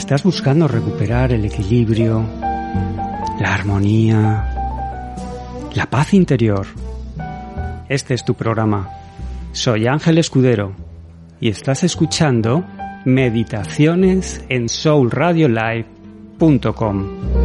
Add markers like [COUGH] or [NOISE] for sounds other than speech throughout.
Estás buscando recuperar el equilibrio, la armonía, la paz interior, este es tu programa. Soy Ángel Escudero y estás escuchando Meditaciones en soulradiolive.com.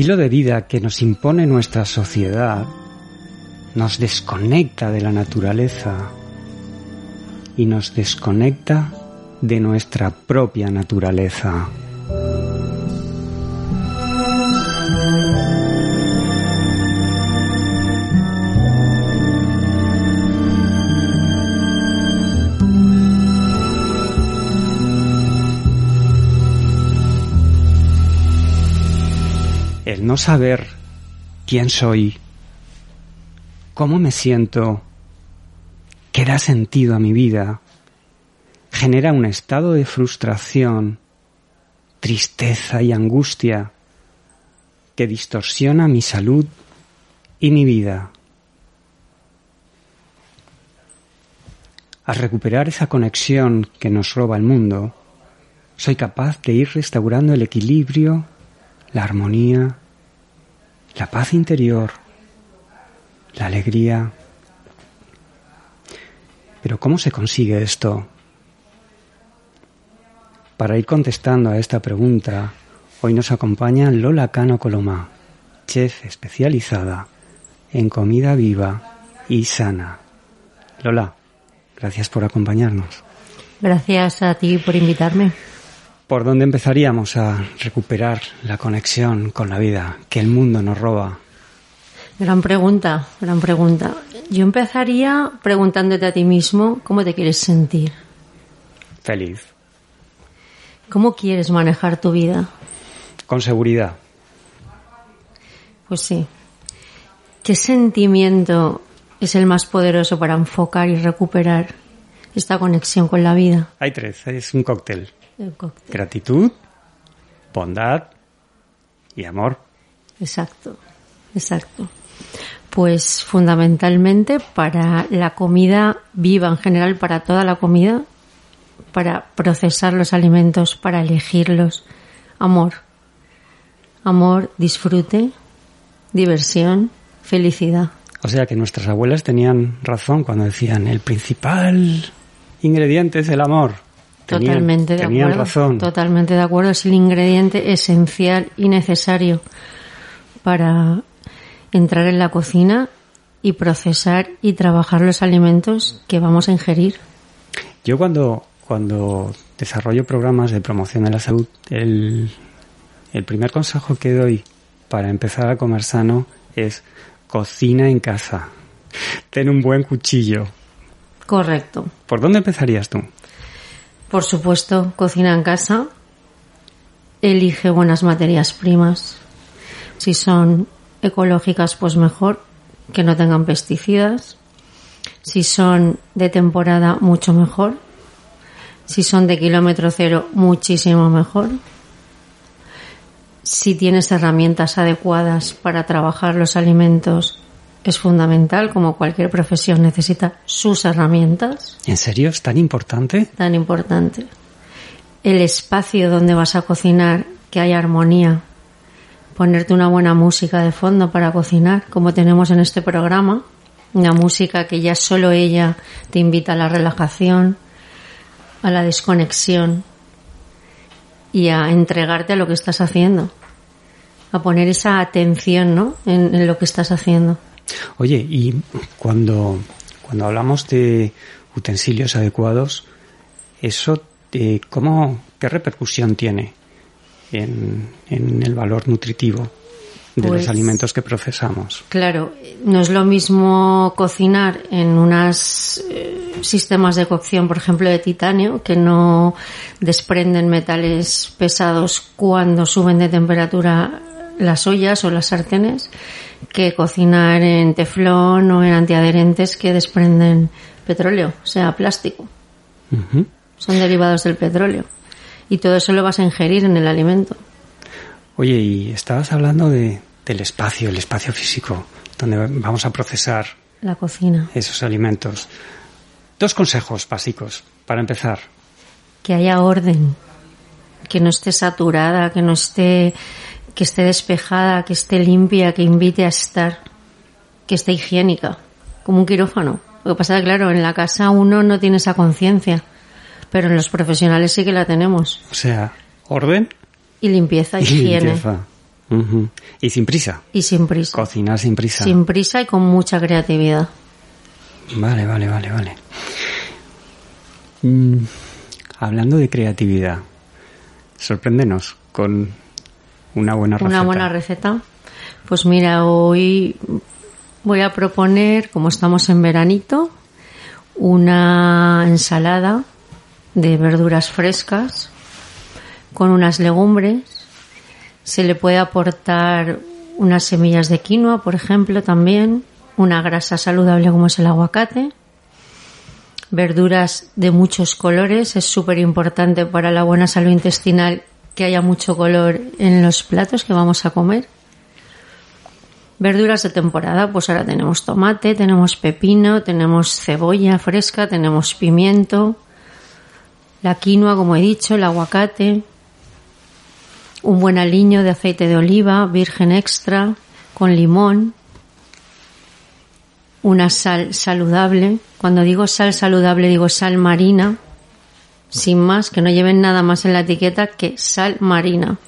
estilo de vida que nos impone nuestra sociedad nos desconecta de la naturaleza y nos desconecta de nuestra propia naturaleza. No saber quién soy, cómo me siento, qué da sentido a mi vida, genera un estado de frustración, tristeza y angustia que distorsiona mi salud y mi vida. Al recuperar esa conexión que nos roba el mundo, soy capaz de ir restaurando el equilibrio, la armonía, la paz interior, la alegría. Pero ¿cómo se consigue esto? Para ir contestando a esta pregunta, hoy nos acompaña Lola Cano Coloma, chef especializada en comida viva y sana. Lola, gracias por acompañarnos. Gracias a ti por invitarme. ¿Por dónde empezaríamos a recuperar la conexión con la vida que el mundo nos roba? Gran pregunta, gran pregunta. Yo empezaría preguntándote a ti mismo cómo te quieres sentir. Feliz. ¿Cómo quieres manejar tu vida? Con seguridad. Pues sí. ¿Qué sentimiento es el más poderoso para enfocar y recuperar esta conexión con la vida? Hay tres, es un cóctel. El cóctel. Gratitud, bondad y amor. Exacto, exacto. Pues fundamentalmente para la comida viva en general, para toda la comida, para procesar los alimentos, para elegirlos. Amor. Amor, disfrute, diversión, felicidad. O sea que nuestras abuelas tenían razón cuando decían el principal ingrediente es el amor. Tenían- Totalmente de tenían acuerdo. razón. Totalmente de acuerdo. Es el ingrediente esencial y necesario para entrar en la cocina y procesar y trabajar los alimentos que vamos a ingerir. Yo cuando, cuando desarrollo programas de promoción de la salud, el, el primer consejo que doy para empezar a comer sano es cocina en casa. Ten un buen cuchillo. Correcto. ¿Por dónde empezarías tú? Por supuesto, cocina en casa. Elige buenas materias primas. Si son ecológicas, pues mejor, que no tengan pesticidas. Si son de temporada, mucho mejor. Si son de kilómetro cero, muchísimo mejor. Si tienes herramientas adecuadas para trabajar los alimentos, es fundamental, como cualquier profesión necesita sus herramientas ¿En serio es tan importante? tan importante. El espacio donde vas a cocinar, que haya armonía. Ponerte una buena música de fondo para cocinar, como tenemos en este programa. Una música que ya solo ella te invita a la relajación, a la desconexión y a entregarte a lo que estás haciendo. A poner esa atención, ¿no? En, en lo que estás haciendo. Oye, y cuando, cuando hablamos de utensilios adecuados, eso, eh, ¿cómo, ¿qué repercusión tiene en, en el valor nutritivo de Pues- los alimentos que procesamos? Claro, no es lo mismo cocinar en unas eh, sistemas de cocción, por ejemplo, de titanio, que no desprenden metales pesados cuando suben de temperatura las ollas o las sartenes, que cocinar en teflón o en antiadherentes que desprenden petróleo, o sea, plástico. Son derivados del petróleo. Y todo eso lo vas a ingerir en el alimento. Oye, y estabas hablando de, del espacio, el espacio físico, donde vamos a procesar la cocina. Esos alimentos. Dos consejos básicos para empezar. Que haya orden, que no esté saturada, que no esté, que esté despejada, que esté limpia, que invite a estar, que esté higiénica, como un quirófano. Lo que pasa es que, claro, en la casa uno no tiene esa conciencia, pero en los profesionales sí que la tenemos. O sea, orden. Y limpieza, y higiene. Y sin prisa. Y sin prisa. Cocinar sin prisa. Sin prisa y con mucha creatividad. Vale, vale, vale, vale. Mm, hablando de creatividad, sorpréndenos con una buena receta. Una buena receta. Pues mira, hoy voy a proponer, como estamos en veranito, una ensalada de verduras frescas con unas legumbres se le puede aportar unas semillas de quinoa, por ejemplo, también, una grasa saludable como es el aguacate, verduras de muchos colores, es súper importante para la buena salud intestinal que haya mucho color en los platos que vamos a comer. Verduras de temporada, pues ahora tenemos tomate, tenemos pepino, tenemos cebolla fresca, tenemos pimiento, la quinoa, como he dicho, el aguacate, un buen aliño de aceite de oliva virgen extra con limón, una sal saludable. Cuando digo sal saludable digo sal marina, sin más, que no lleven nada más en la etiqueta que sal marina.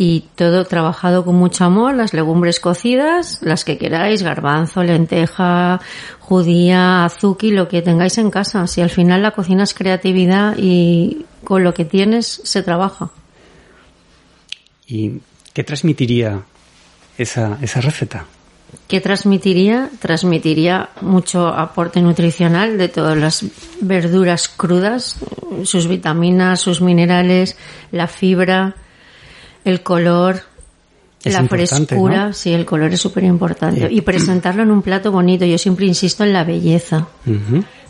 Y todo trabajado con mucho amor, las legumbres cocidas, las que queráis, garbanzo, lenteja, judía, azuki, lo que tengáis en casa. Si al final la cocina es creatividad y con lo que tienes se trabaja. ¿Y qué transmitiría esa, esa receta? ¿Qué transmitiría? Transmitiría mucho aporte nutricional de todas las verduras crudas, sus vitaminas, sus minerales, la fibra, el color, la frescura. Sí, el color es súper importante. Y presentarlo en un plato bonito. Yo siempre insisto en la belleza.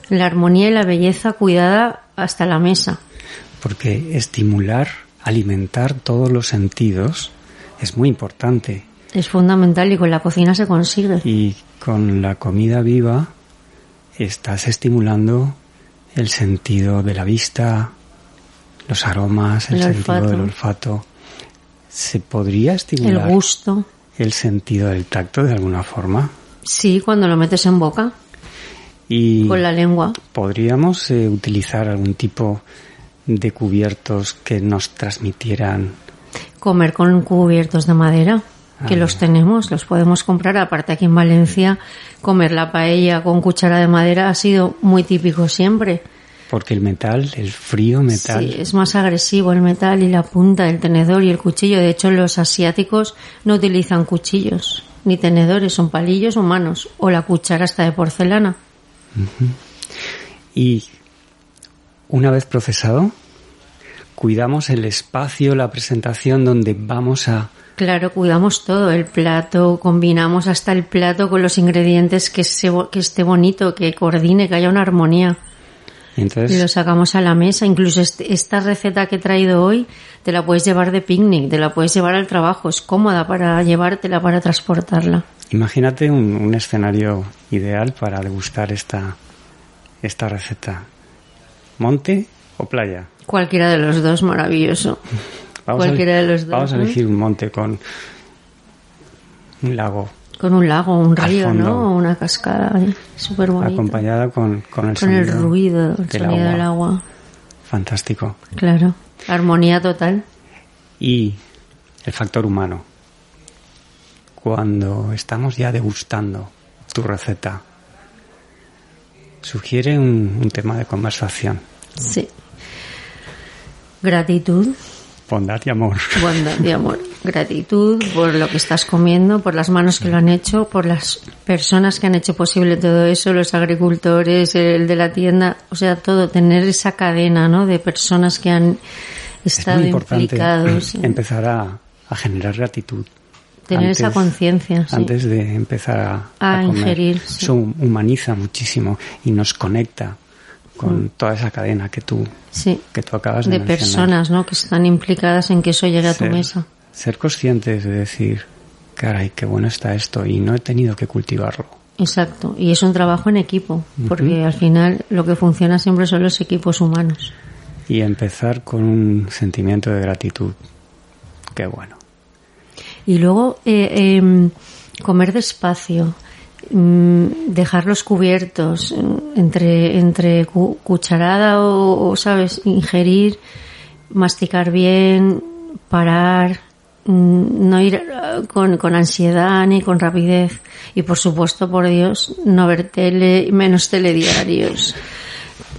La armonía y la belleza cuidada hasta la mesa porque estimular, alimentar todos los sentidos es muy importante. Es fundamental y con la cocina se consigue. Y con la comida viva estás estimulando el sentido de la vista, los aromas, el, sentido del olfato. ¿Se podría estimular el gusto? El sentido del tacto de alguna forma. Sí, cuando lo metes en boca. Y con la lengua. ¿Podríamos eh, utilizar algún tipo de cubiertos que nos transmitieran. Comer con cubiertos de madera, que los tenemos, los podemos comprar. Aparte aquí en Valencia, comer la paella con cuchara de madera ha sido muy típico siempre. Porque el metal, el frío metal. Sí, es más agresivo el metal y la punta del tenedor y el cuchillo. De hecho, los asiáticos no utilizan cuchillos ni tenedores, son palillos humanos o la cuchara está de porcelana. Y una vez procesado, cuidamos el espacio, la presentación donde vamos a... Claro, cuidamos todo, el plato, combinamos hasta el plato con los ingredientes que, que esté bonito, que coordine, que haya una armonía. Entonces, y lo sacamos a la mesa. Incluso este, esta receta que he traído hoy te la puedes llevar de picnic, te la puedes llevar al trabajo. Es cómoda para llevártela, para transportarla. Imagínate un, un escenario ideal para degustar esta, esta receta. ¿Monte o playa? Cualquiera de los dos, maravilloso. [LAUGHS] Vamos Cualquiera a, de los dos. Vamos a elegir un monte con un lago. Con un lago, un río, ¿no? Una cascada, súper bonita. Acompañada con, con el con el ruido, el del, sonido agua. del agua. Fantástico. Claro, armonía total. Y el factor humano. Cuando estamos ya degustando tu receta, sugiere un, un tema de conversación. Sí. Gratitud. Bondad y amor. [LAUGHS] Bondad y amor. gratitud por lo que estás comiendo, por las manos que lo han hecho, por las personas que han hecho posible todo eso, los agricultores, el de la tienda, o sea, todo, tener esa cadena, ¿no? De personas que han estado implicados. Empezar a, generar gratitud. Tener esa conciencia. Antes de empezar a, ingerir. Eso humaniza muchísimo y nos conecta con mm. toda esa cadena que tú, que tú acabas de, de personas ¿no? que están implicadas en que eso llegue a tu mesa. Ser conscientes de decir, caray, qué bueno está esto y no he tenido que cultivarlo. Exacto, y es un trabajo en equipo, porque al final lo que funciona siempre son los equipos humanos. Y empezar con un sentimiento de gratitud. Qué bueno. Y luego eh, em, comer despacio dejarlos cubiertos entre, entre cucharada o, sabes, ingerir, masticar bien, parar, mm, no ir eh, con, con, ansiedad ni con rapidez. Y por supuesto, por Dios, no ver tele, menos telediarios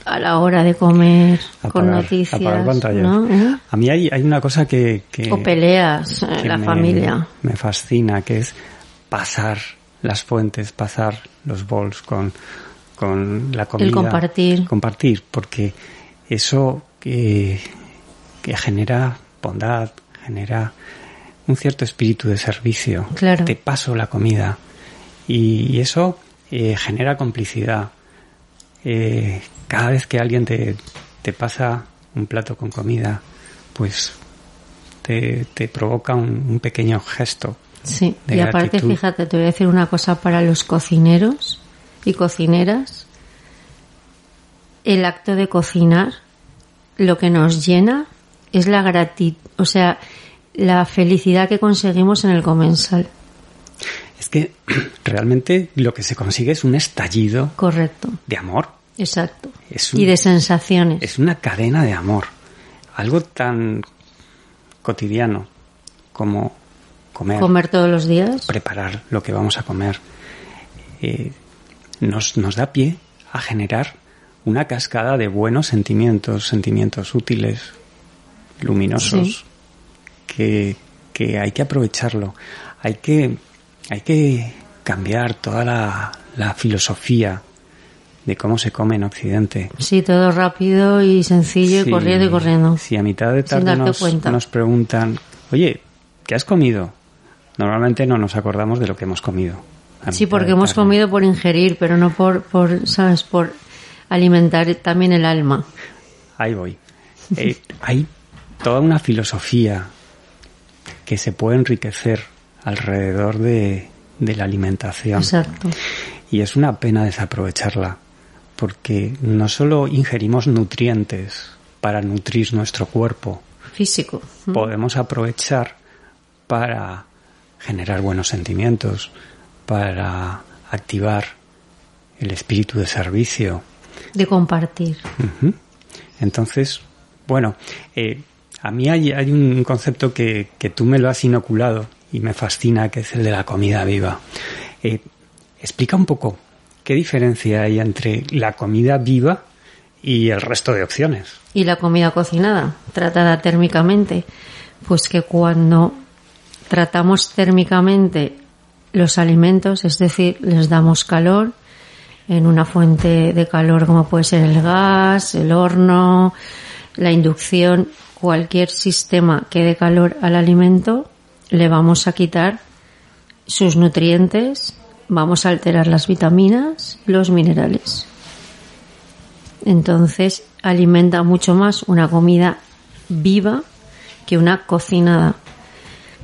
a la hora de comer con noticias. ¿Eh? A mí hay, hay una cosa que, o peleas en la familia. Me fascina, que es pasar las fuentes, pasar los bols con, con la comida. El compartir. Compartir, porque eso que, que genera bondad, genera un cierto espíritu de servicio. Claro. Te paso la comida. Y, eso eh, genera complicidad. Eh, cada vez que alguien te, te pasa un plato con comida, pues te, te provoca un, un pequeño gesto Sí, y aparte, fíjate, te voy a decir una cosa para los cocineros y cocineras. El acto de cocinar, lo que nos llena es la gratitud, o sea, la felicidad que conseguimos en el comensal. Es que [CLEARS THROAT] realmente lo que se consigue es un estallido. Correcto. De amor. Exacto. y de sensaciones. Es una cadena de amor. Algo tan cotidiano como comer. todos los días. Preparar lo que vamos a comer. Eh, nos, nos da pie a generar una cascada de buenos sentimientos, sentimientos útiles, luminosos, que, que, hay que aprovecharlo. Hay que, hay que cambiar toda la, la filosofía de cómo se come en Occidente. Sí, todo rápido y sencillo y corriendo y corriendo. Si a mitad de tarde nos, nos, preguntan, oye, ¿qué has comido? Normalmente no nos acordamos de lo que hemos comido. Sí, porque hemos comido por ingerir, pero no por, por, ¿sabes? Por alimentar también el alma. Ahí voy. Eh, hay toda una filosofía que se puede enriquecer alrededor de, de la alimentación. Exacto. Y es una pena desaprovecharla, porque no solo ingerimos nutrientes para nutrir nuestro cuerpo físico, podemos aprovechar para generar buenos sentimientos, para activar el espíritu de servicio. De compartir. Entonces, bueno, eh, a mí hay, hay un concepto que, que, tú me lo has inoculado y me fascina, que es el de la comida viva. Eh, explica un poco qué diferencia hay entre la comida viva y el resto de opciones. Y la comida cocinada, tratada térmicamente. Pues que cuando tratamos térmicamente los alimentos, es decir, les damos calor en una fuente de calor como puede ser el gas, el horno, la inducción, cualquier sistema que dé calor al alimento, le vamos a quitar sus nutrientes, vamos a alterar las vitaminas, los minerales. Entonces alimenta mucho más una comida viva que una cocinada.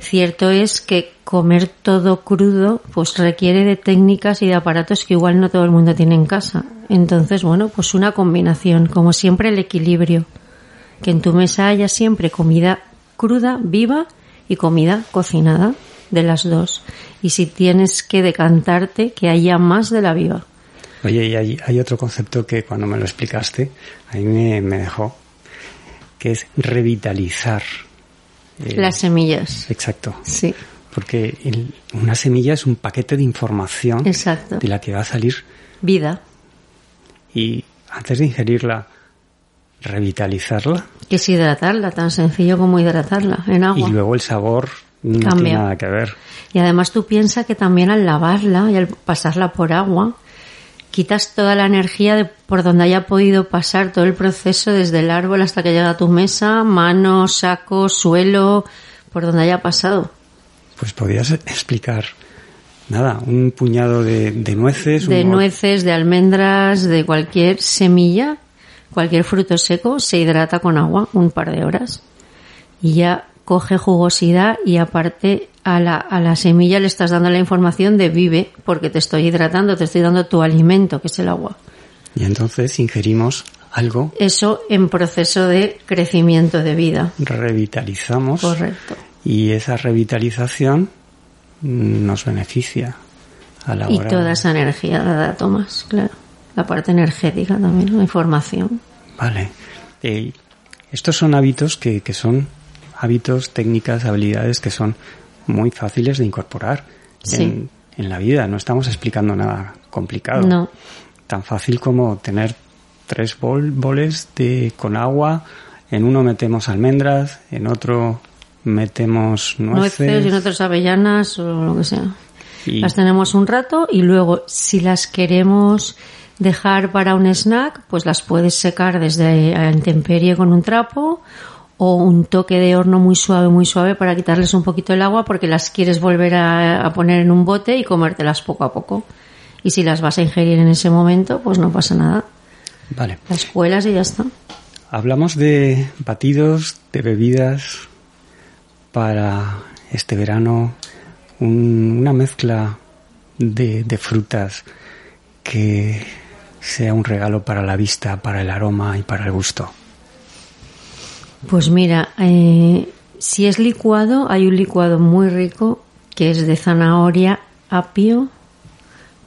Cierto es que comer todo crudo pues requiere de técnicas y de aparatos que igual no todo el mundo tiene en casa. Entonces, bueno, pues una combinación, como siempre el equilibrio. Que en tu mesa haya siempre comida cruda, viva y comida cocinada, de las dos. Y si tienes que decantarte, que haya más de la viva. Oye, y hay, hay otro concepto que cuando me lo explicaste, a mí me, me dejó, que es revitalizar eh, Las semillas. Exacto. Sí. Porque una semilla es un paquete de información exacto. de la que va a salir vida. Y antes de ingerirla, revitalizarla. Que es hidratarla, tan sencillo como hidratarla en agua. Y luego el sabor no Cambia. tiene nada que ver. Y además tú piensas que también al lavarla y al pasarla por agua, quitas toda la energía de por donde haya podido pasar todo el proceso desde el árbol hasta que llega a tu mesa, mano, saco, suelo, por donde haya pasado. Pues podrías explicar, nada, un puñado de, de nueces. De un- nueces, de almendras, de cualquier semilla, cualquier fruto seco, se hidrata con agua un par de horas. Y ya coge jugosidad y aparte a la, a la semilla le estás dando la información de vive porque te estoy hidratando, te estoy dando tu alimento, que es el agua. Y entonces ingerimos algo, Eso en proceso de crecimiento de vida. revitalizamos Correcto. y esa revitalización nos beneficia a la Y hora toda esa energía la tomas, claro. La parte energética también, la información. Vale. Eh, estos son hábitos que, que son hábitos, técnicas, habilidades que son muy fáciles de incorporar Sí. en, en la vida. No estamos explicando nada complicado. No. Tan fácil como tener tres bol- boles de, con agua. En uno metemos almendras, en otro metemos nueces. nueces y en otras avellanas o lo que sea. y- Las tenemos un rato y luego si las queremos dejar para un snack, pues las puedes secar desde a intemperie con un trapo o un toque de horno muy suave, muy suave para quitarles un poquito el agua porque las quieres volver a, a poner en un bote y comértelas poco a poco. Y si las vas a ingerir en ese momento, pues no pasa nada. Vale. Las cuelas y ya está. Hablamos de batidos, de bebidas para este verano, un- una mezcla de, de frutas que sea un regalo para la vista, para el aroma y para el gusto. Pues mira, eh, si es licuado, hay un licuado muy rico que es de zanahoria, apio,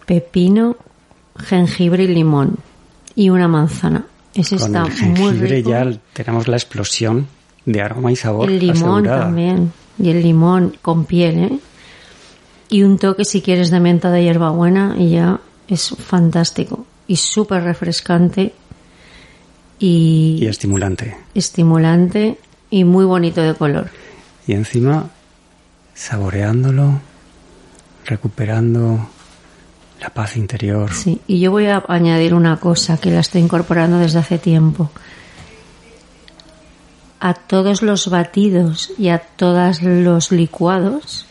pepino, jengibre y limón y una manzana. Ese Con está el muy jengibre rico. ya tenemos la explosión de aroma y sabor el limón asegurada. también y el limón con piel, ¿eh? Y un toque si quieres de menta de hierbabuena y ya es fantástico y súper refrescante y, Y estimulante. estimulante y muy bonito de color. Y encima, saboreándolo, recuperando la paz interior. Sí, y yo voy a añadir una cosa que la estoy incorporando desde hace tiempo. A todos los batidos y a todos los licuados,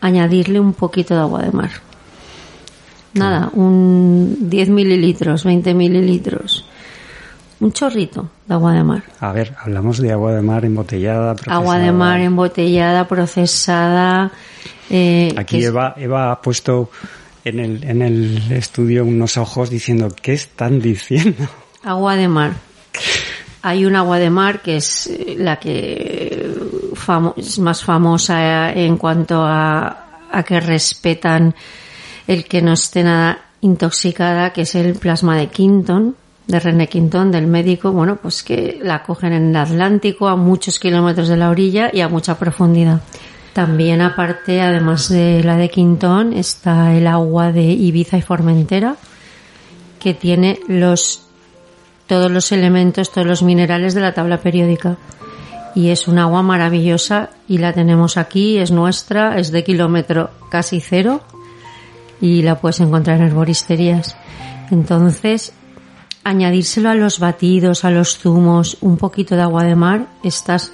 añadirle un poquito de agua de mar. Nada, un 10 mililitros, 20 mililitros. Un chorrito de agua de mar. A ver, hablamos de agua de mar embotellada. Agua de procesada. mar embotellada, procesada. eh, Aquí Eva, Eva ha puesto en el, en el estudio unos ojos diciendo, ¿qué están diciendo? Agua de mar. Hay un agua de mar que es eh, la que famo- es más famosa en cuanto a, a que respetan el que no esté nada intoxicada, que es el plasma de Quinton, de René Quinton, del médico, bueno, pues que la cogen en el Atlántico a muchos kilómetros de la orilla y a mucha profundidad. También aparte, además de la de Quinton, está el agua de Ibiza y Formentera, que tiene los todos los elementos, todos los minerales de la tabla periódica. Y es un agua maravillosa y la tenemos aquí, es nuestra, es de kilómetro casi cero y la puedes encontrar en herboristerías. Entonces, añadírselo a los batidos, a los zumos, un poquito de agua de mar, estás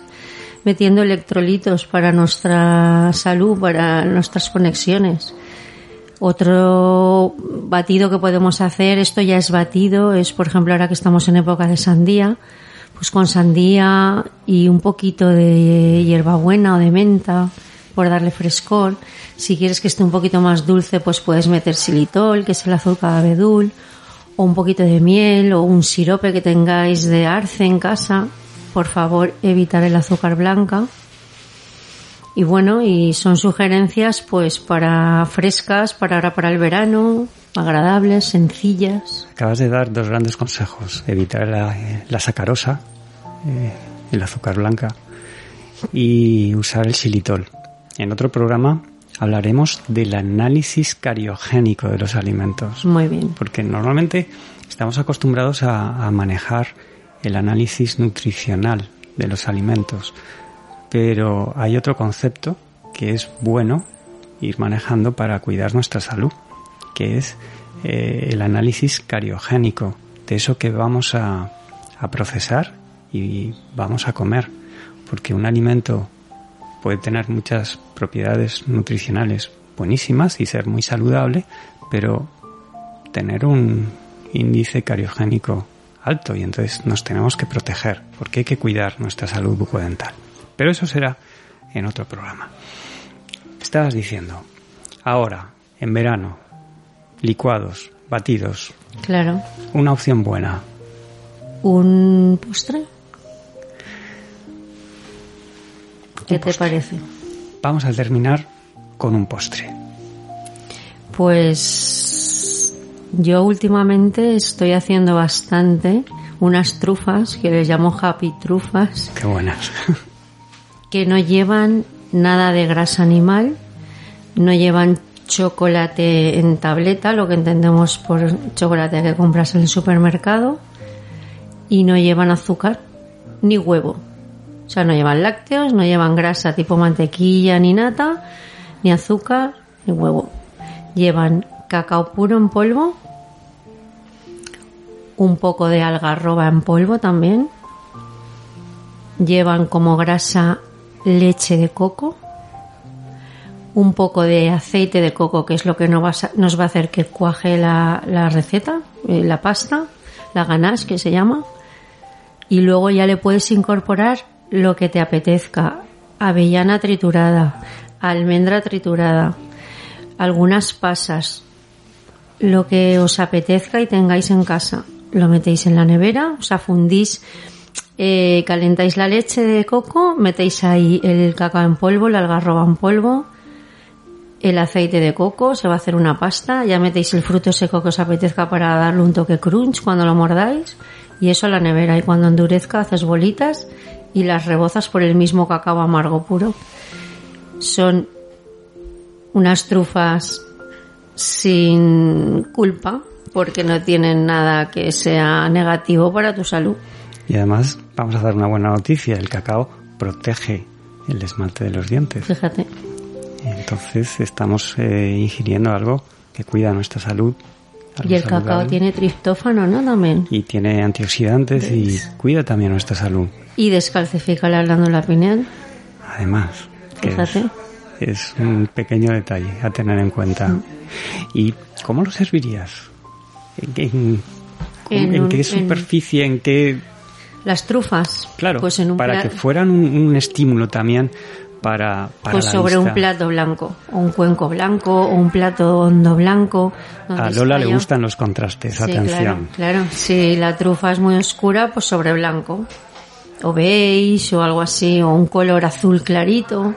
metiendo electrolitos para nuestra salud, para nuestras conexiones. Otro batido que podemos hacer, esto ya es batido, es por ejemplo ahora que estamos en época de sandía, pues con sandía y un poquito de hierbabuena o de menta por darle frescor. Si quieres que esté un poquito más dulce, pues puedes meter xilitol, que es el azúcar abedul, o un poquito de miel o un sirope que tengáis de arce en casa. Por favor, evitar el azúcar blanca. Y bueno, y son sugerencias pues para frescas, para ahora para el verano, agradables, sencillas. Acabas de dar dos grandes consejos. Evitar la, eh, la sacarosa, eh, el azúcar blanca, y usar el xilitol. En otro programa hablaremos del análisis cariogénico de los alimentos. Muy bien. Porque normalmente estamos acostumbrados a, a manejar el análisis nutricional de los alimentos. Pero hay otro concepto que es bueno ir manejando para cuidar nuestra salud, que es eh, el análisis cariogénico de eso que vamos a, a procesar y vamos a comer, porque un alimento puede tener muchas propiedades nutricionales buenísimas y ser muy saludable, pero tener un índice cariogénico alto y entonces nos tenemos que proteger porque hay que cuidar nuestra salud bucodental. Pero eso será en otro programa. Estabas diciendo, ahora, en verano, licuados, batidos. Claro. Una opción buena. ¿Un postre? ¿Qué te parece? Vamos a terminar con un postre. Pues yo últimamente estoy haciendo bastante unas trufas que les llamo happy trufas Qué buenas. [LAUGHS] que no llevan nada de grasa animal, no llevan chocolate en tableta, lo que entendemos por chocolate que compras en el supermercado, y no llevan azúcar ni huevo. O sea, no llevan lácteos, no llevan grasa tipo mantequilla ni nata, ni azúcar ni huevo. Llevan cacao puro en polvo, un poco de algarroba en polvo también. Llevan como grasa leche de coco, un poco de aceite de coco, que es lo que nos va a, hacer que cuaje la, la receta, eh, la pasta, la ganache que se llama. Y luego ya le puedes incorporar lo que te apetezca. Avellana triturada, almendra triturada, algunas pasas, lo que os apetezca y tengáis en casa. Lo metéis en la nevera, o sea, fundís, eh, calentáis la leche de coco, metéis ahí el cacao en polvo, la algarroba en polvo, el aceite de coco, se va a hacer una pasta, ya metéis el fruto seco que os apetezca para darle un toque crunch cuando lo mordáis y eso a la nevera y cuando endurezca haces bolitas y las rebozas por el mismo cacao amargo puro. Son unas trufas sin culpa porque no tienen nada que sea negativo para tu salud. Y además vamos a dar una buena noticia. El cacao protege el esmalte de los dientes. Fíjate. Entonces estamos eh, ingiriendo algo que cuida nuestra salud. Y el cacao saludable. tiene triptófano, ¿no? También. Y tiene antioxidantes y cuida también nuestra salud. Y descalcifica la glándula pineal. Además, que es, un pequeño detalle a tener en cuenta. Mm. ¿Y cómo lo servirías? ¿En, qué- en- En en qué superficie? ¿En qué...? Las trufas. Claro, Pues en un para que fueran un, un estímulo también para, para Pues la sobre un plato blanco, o un cuenco blanco, o un plato hondo blanco. A Lola le gustan los contrastes, Sí, atención. claro, claro. Si la trufa es muy oscura, pues sobre blanco. O beige o algo así, o un color azul clarito.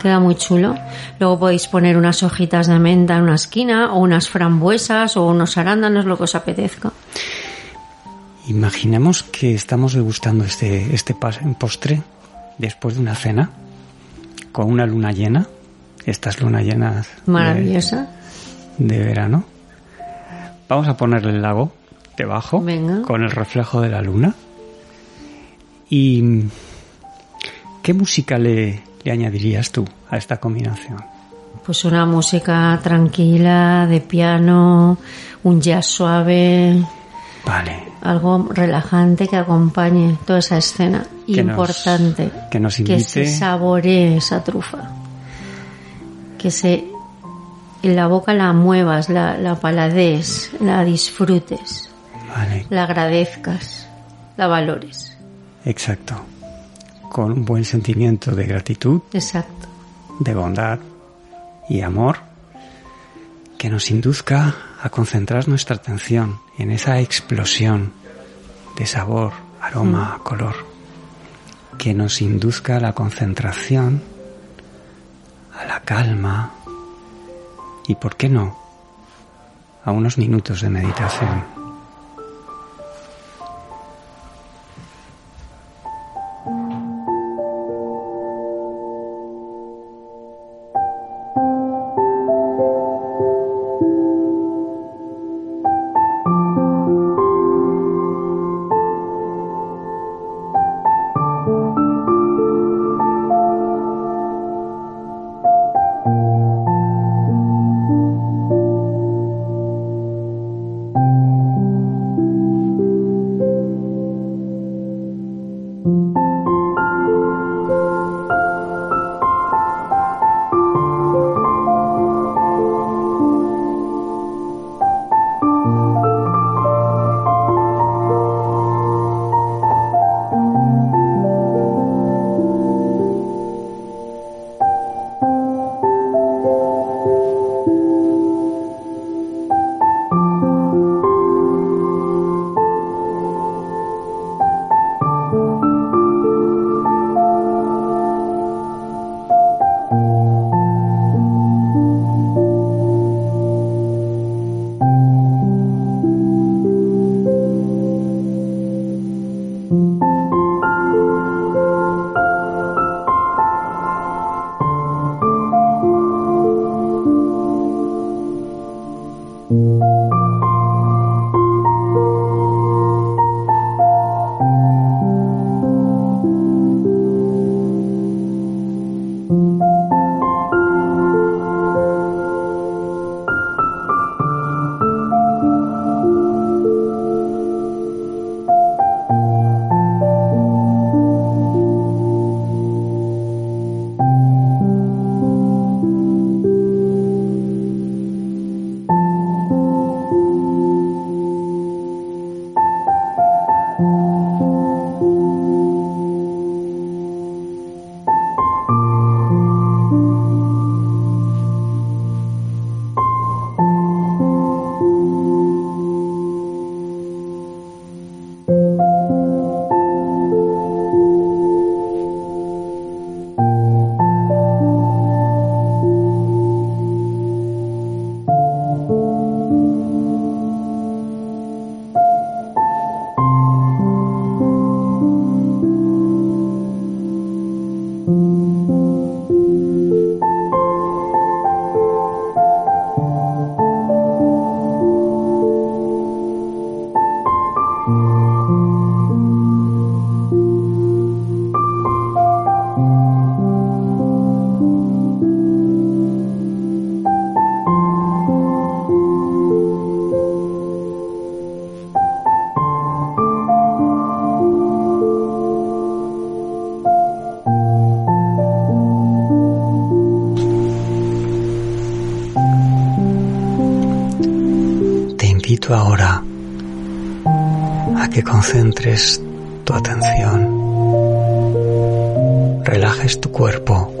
Queda muy chulo. Luego podéis poner unas hojitas de menta en una esquina, o unas frambuesas, o unos arándanos, lo que os apetezca. Imaginemos que estamos degustando este, este postre después de una cena con una luna llena, estas lunas llenas de- Maravillosa. de verano. Vamos a ponerle el lago debajo Venga. con el reflejo de la luna. ¿Y qué música le, le añadirías tú a esta combinación? Pues una música tranquila, de piano, un jazz suave, Vale. Algo relajante que acompañe toda esa escena. Que nos- Importante. que nos que invite- se saboree esa trufa. Que se en la boca la muevas, la, la palades, la disfrutes, Vale, la agradezcas, la valores. exacto. Con un buen sentimiento de gratitud, Exacto. de bondad y amor que nos induzca a concentrar nuestra atención en esa explosión de sabor, aroma, color, que nos induzca a la concentración, a la calma y, ¿por qué no?, a unos minutos de meditación. Concentres tu atención, relajes tu cuerpo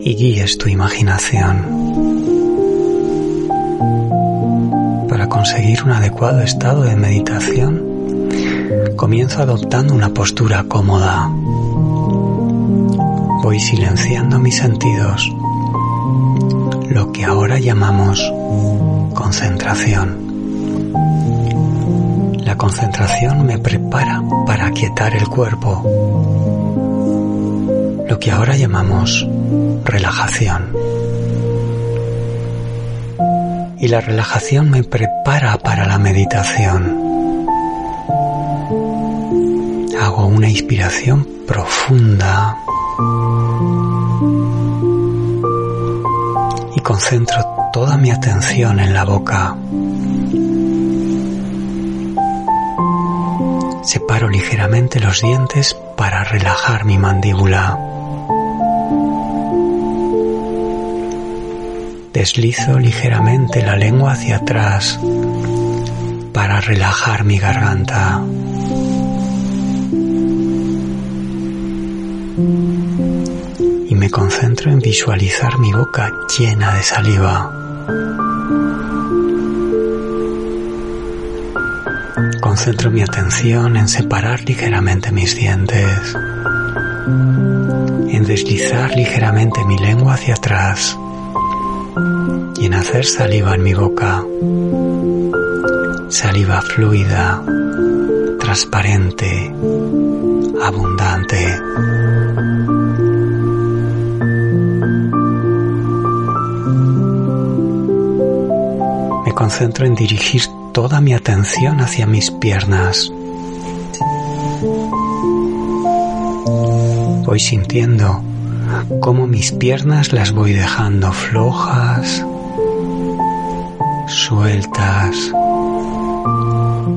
y guíes tu imaginación para conseguir un adecuado estado de meditación. Comienzo adoptando una postura cómoda. Voy silenciando mis sentidos, lo que ahora llamamos concentración. La concentración me prepara para aquietar el cuerpo, lo que ahora llamamos relajación. Y la relajación me prepara para la meditación. Hago una inspiración profunda y concentro toda mi atención en la boca. Separo ligeramente los dientes para relajar mi mandíbula. Deslizo ligeramente la lengua hacia atrás para relajar mi garganta. Y me concentro en visualizar mi boca llena de saliva. Concentro mi atención en separar ligeramente mis dientes, en deslizar ligeramente mi lengua hacia atrás y en hacer saliva en mi boca. Saliva fluida, transparente, abundante. Me concentro en dirigir toda mi atención hacia mis piernas. Voy sintiendo cómo mis piernas las voy dejando flojas, sueltas,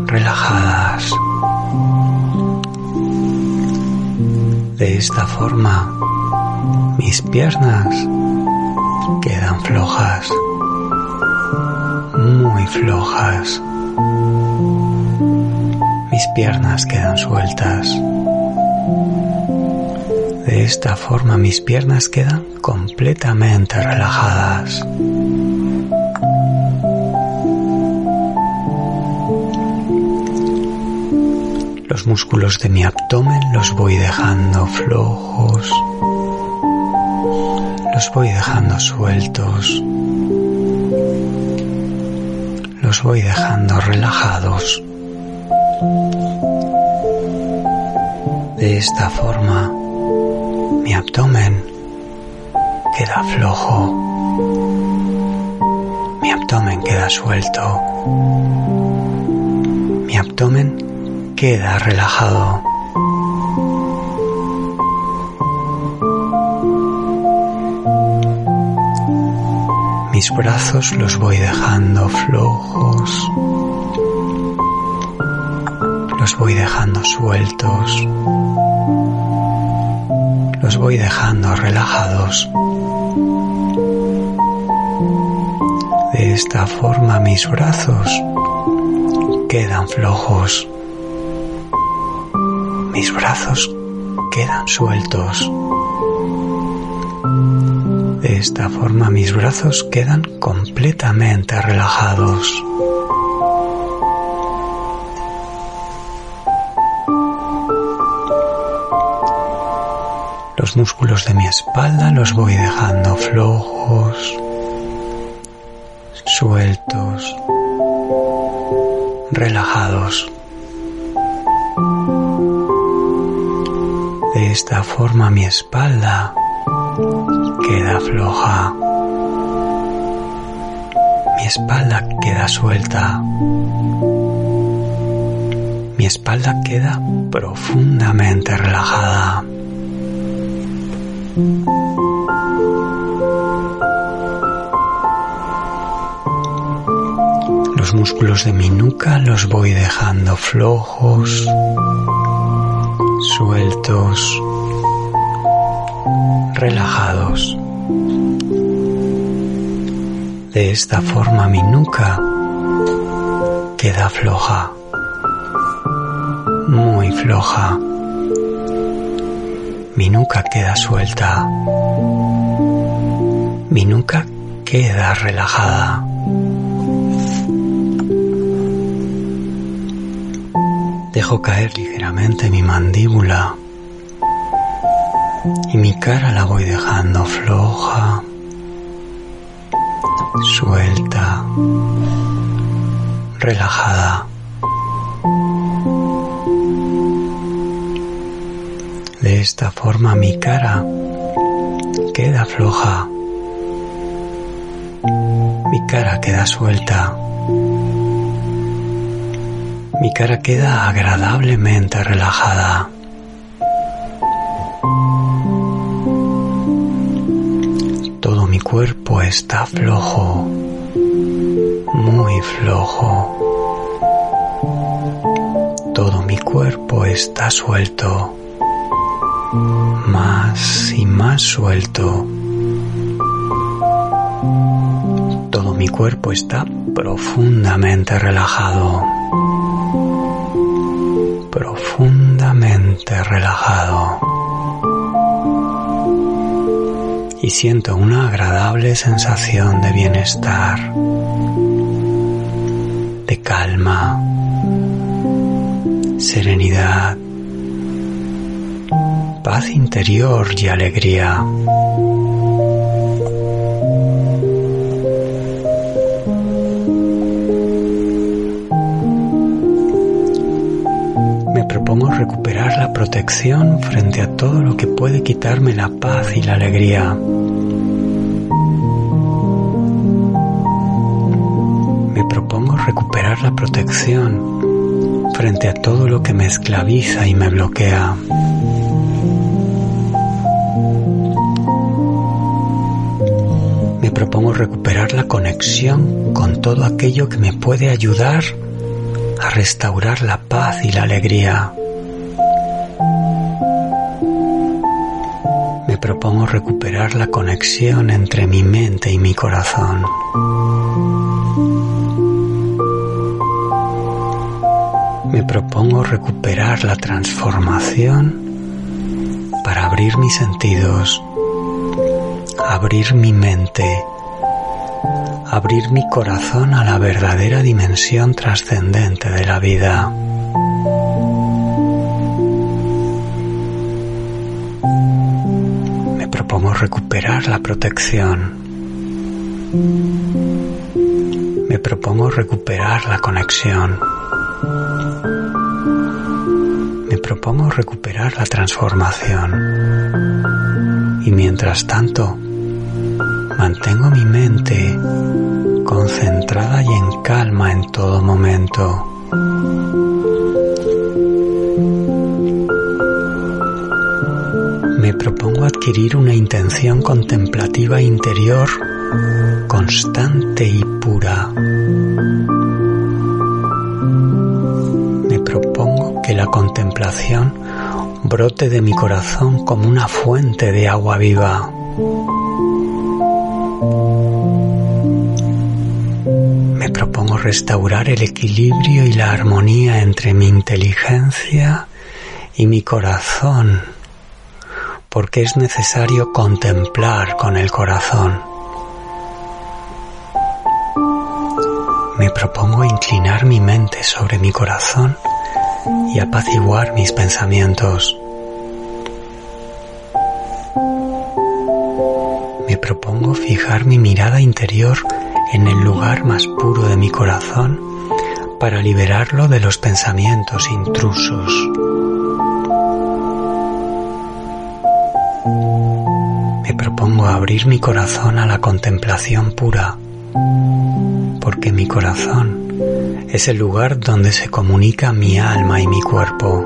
relajadas. De esta forma, mis piernas quedan flojas, flojas. Mis piernas quedan sueltas. De esta forma mis piernas quedan completamente relajadas. Los músculos de mi abdomen los voy dejando flojos. Los voy dejando sueltos. Voy dejando relajados. De esta forma, mi abdomen queda flojo. Mi abdomen queda suelto. Mi abdomen queda relajado. Mis brazos los voy dejando flojos. Los voy dejando sueltos. Los voy dejando relajados. De esta forma mis brazos quedan flojos. Mis brazos quedan sueltos. De esta forma mis brazos quedan completamente relajados. Los músculos de mi espalda los voy dejando flojos, sueltos, relajados. De esta forma mi espalda queda floja. Mi espalda queda suelta. Mi espalda queda profundamente relajada. Los músculos de mi nuca los voy dejando flojos, sueltos, relajados. De esta forma mi nuca queda floja, muy floja. Mi nuca queda suelta. Mi nuca queda relajada. Dejo caer ligeramente mi mandíbula y mi cara la voy dejando floja, suelta, relajada. De esta forma mi cara queda floja, mi cara queda suelta. Mi cara queda agradablemente relajada. Está flojo, muy flojo. Todo mi cuerpo está suelto, más y más suelto. Todo mi cuerpo está profundamente relajado profundamente relajado siento una agradable sensación de bienestar, de calma, serenidad, paz interior y alegría. propongo recuperar la protección frente a todo lo que puede quitarme la paz y la alegría. La protección frente a todo lo que me esclaviza y me bloquea. Me propongo recuperar la conexión con todo aquello que me puede ayudar a restaurar la paz y la alegría. Me propongo recuperar la conexión entre mi mente y mi corazón. Propongo recuperar la transformación para abrir mis sentidos, abrir mi mente abrir mi corazón a la verdadera dimensión trascendente de la vida. Me propongo recuperar la protección. Me propongo recuperar la conexión. Propongo recuperar la transformación. Y mientras tanto, Mantengo mi mente concentrada y en calma en todo momento. Me propongo adquirir una intención contemplativa interior constante y pura. Propongo contemplación brote de mi corazón como una fuente de agua viva. restaurar el equilibrio y la armonía entre mi inteligencia y mi corazón, porque es necesario contemplar con el corazón. Me propongo inclinar mi mente sobre mi corazón y apaciguar mis pensamientos. Me propongo fijar mi mirada interior en el lugar más puro de mi corazón para liberarlo de los pensamientos intrusos. Me propongo abrir mi corazón a la contemplación pura, porque mi corazón es el lugar donde se comunica mi alma y mi cuerpo.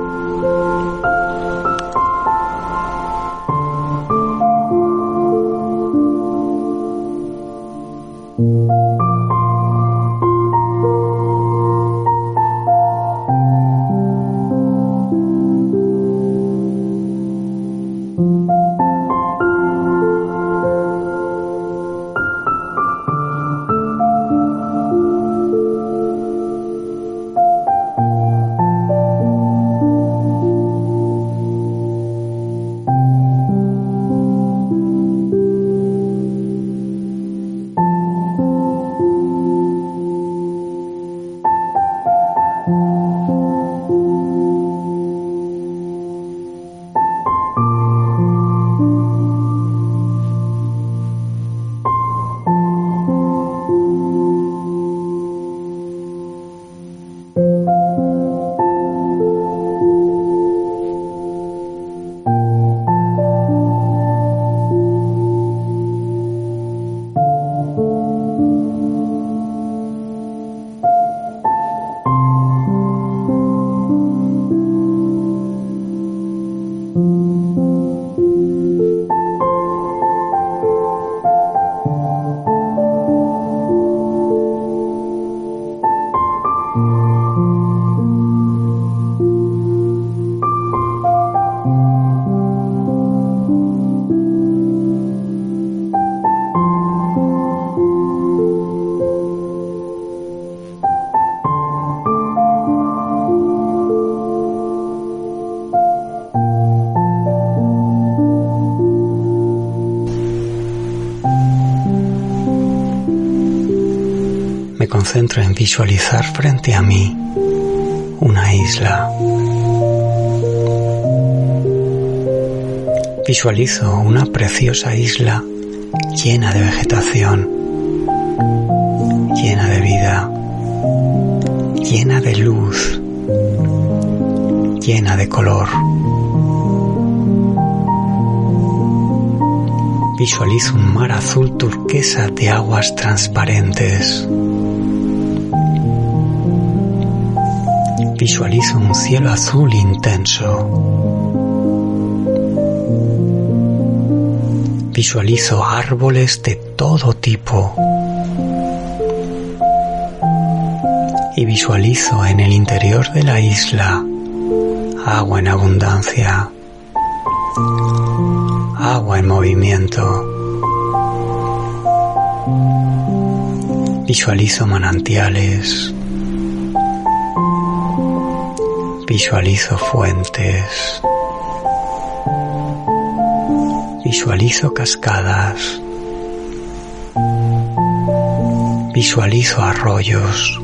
Concentro en visualizar frente a mí una isla. Visualizo una preciosa isla llena de vegetación, llena de vida, llena de luz, llena de color. Visualizo un mar azul turquesa de aguas transparentes. Visualizo un cielo azul intenso. Visualizo árboles de todo tipo. Y visualizo en el interior de la isla agua en abundancia, agua en movimiento. Visualizo manantiales, Visualizo fuentes. Visualizo cascadas. Visualizo arroyos.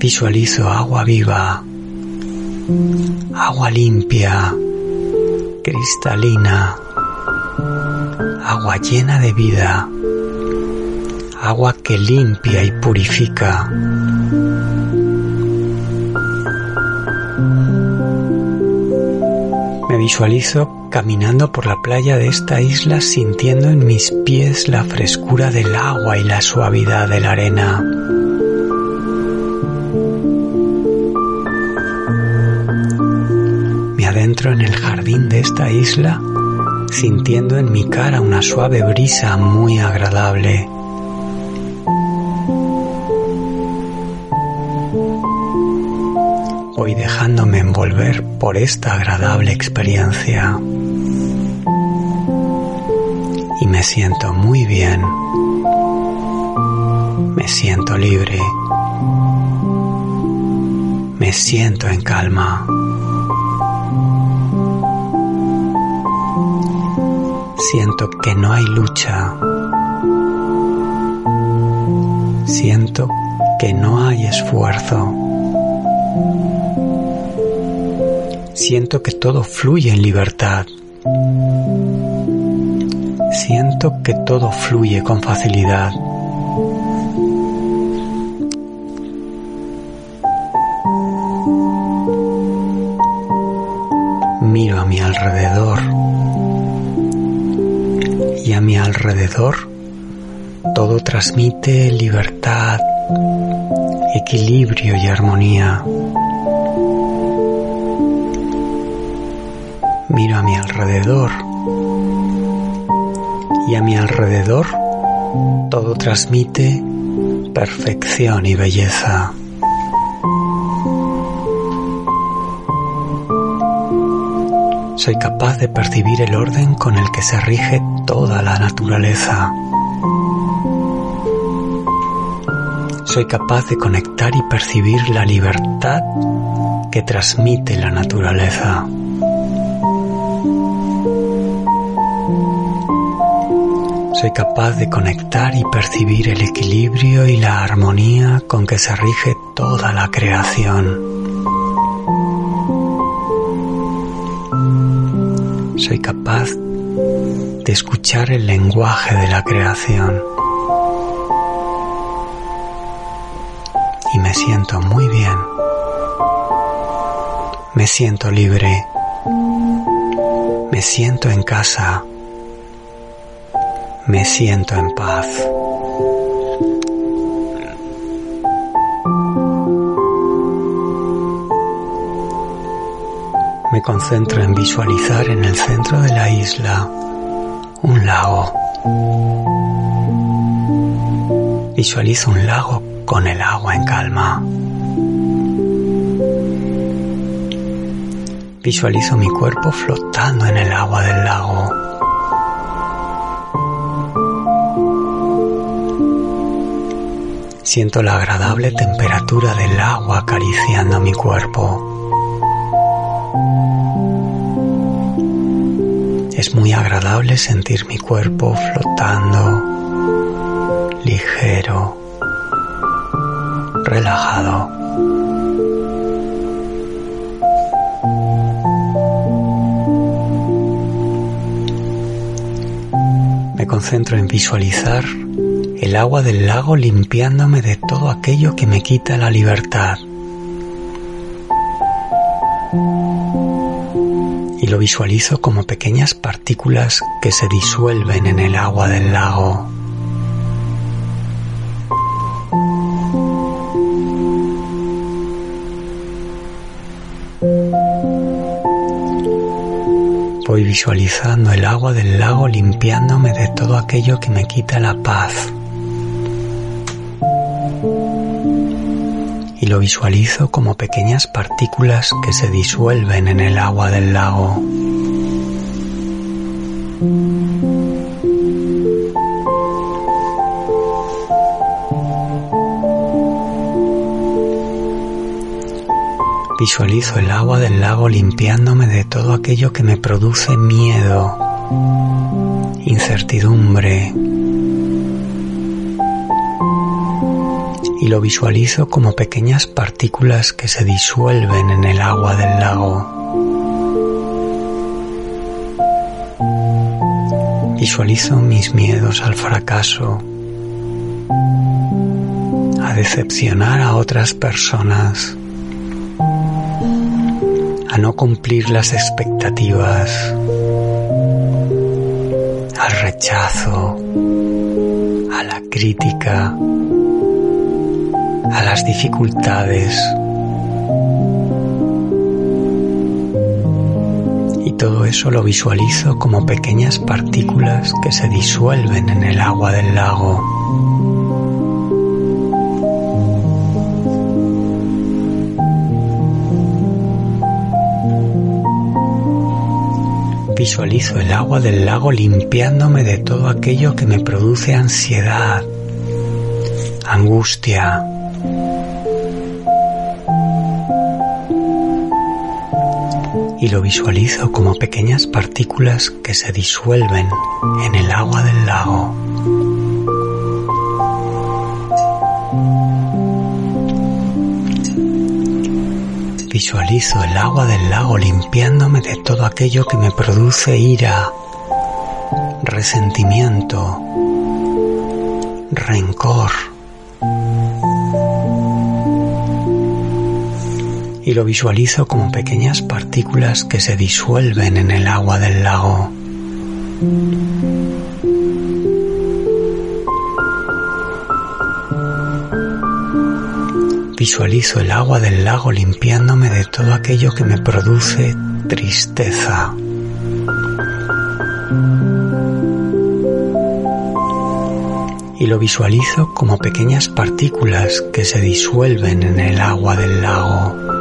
Visualizo agua viva, agua limpia, cristalina, agua llena de vida, agua que limpia y purifica. Visualizo caminando por la playa de esta isla sintiendo en mis pies la frescura del agua y la suavidad de la arena. Me adentro en el jardín de esta isla sintiendo en mi cara una suave brisa muy agradable. Voy dejándome envolver por esta agradable experiencia y me siento muy bien, me siento libre, me siento en calma. Siento que no hay lucha. Siento que no hay esfuerzo. Siento que todo fluye en libertad. Siento que todo fluye con facilidad. Miro a mi alrededor y a mi alrededor todo transmite libertad, equilibrio y armonía. Miro a mi alrededor y a mi alrededor todo transmite perfección y belleza. Soy capaz de percibir el orden con el que se rige toda la naturaleza. Soy capaz de conectar y percibir la libertad que transmite la naturaleza. Soy capaz de conectar y percibir el equilibrio y la armonía con que se rige toda la creación. Soy capaz de escuchar el lenguaje de la creación. Y me siento muy bien. Me siento libre. Me siento en casa me siento en paz. Me concentro en visualizar en el centro de la isla un lago. Visualizo un lago con el agua en calma. Visualizo mi cuerpo flotando en el agua del lago. Siento la agradable temperatura del agua acariciando mi cuerpo. Es muy agradable sentir mi cuerpo flotando, ligero, relajado. Me concentro en visualizar el agua del lago limpiándome de todo aquello que me quita la libertad. Y lo visualizo como pequeñas partículas que se disuelven en el agua del lago. Voy visualizando el agua del lago limpiándome de todo aquello que me quita la paz. Lo visualizo como pequeñas partículas que se disuelven en el agua del lago. Visualizo el agua del lago limpiándome de todo aquello que me produce miedo, incertidumbre. Y lo visualizo como pequeñas partículas que se disuelven en el agua del lago. Visualizo mis miedos al fracaso, a decepcionar a otras personas a no cumplir las expectativas, al rechazo, a la crítica, a las dificultades. Y todo eso lo visualizo como pequeñas partículas que se disuelven en el agua del lago. Visualizo el agua del lago limpiándome de todo aquello que me produce ansiedad, angustia. Lo visualizo como pequeñas partículas que se disuelven en el agua del lago. Visualizo el agua del lago limpiándome de todo aquello que me produce ira, resentimiento, rencor. Y lo visualizo como pequeñas partículas que se disuelven en el agua del lago. Visualizo el agua del lago limpiándome de todo aquello que me produce tristeza. Y lo visualizo como pequeñas partículas que se disuelven en el agua del lago.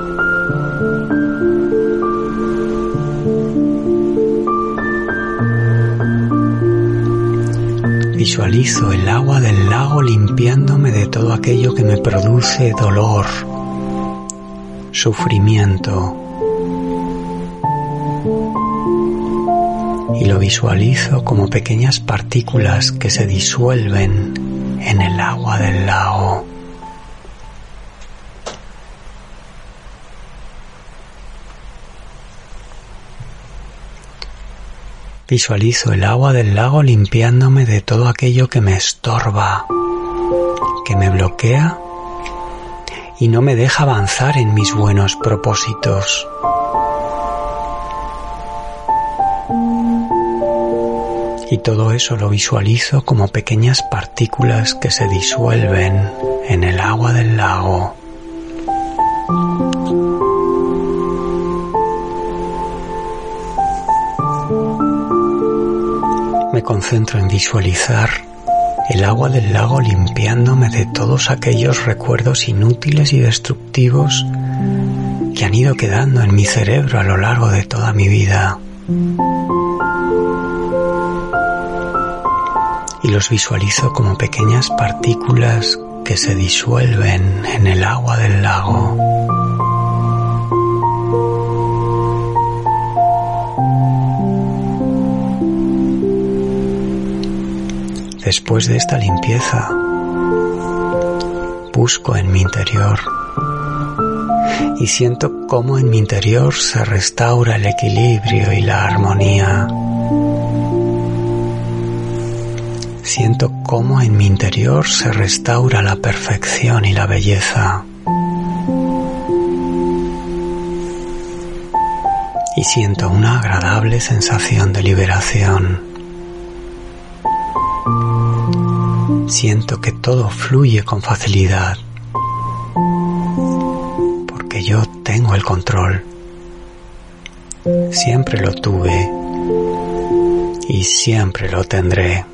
Visualizo el agua del lago limpiándome de todo aquello que me produce dolor, sufrimiento. Y lo visualizo como pequeñas partículas que se disuelven en el agua del lago. Visualizo el agua del lago limpiándome de todo aquello que me estorba, que me bloquea y no me deja avanzar en mis buenos propósitos. Y todo eso lo visualizo como pequeñas partículas que se disuelven en el agua del lago. Concentro en visualizar el agua del lago limpiándome de todos aquellos recuerdos inútiles y destructivos que han ido quedando en mi cerebro a lo largo de toda mi vida. Y los visualizo como pequeñas partículas que se disuelven en el agua del lago. Después de esta limpieza, busco en mi interior y siento cómo en mi interior se restaura el equilibrio y la armonía. Siento cómo en mi interior se restaura la perfección y la belleza. Y siento una agradable sensación de liberación. Siento que todo fluye con facilidad porque yo tengo el control. Siempre lo tuve y siempre lo tendré.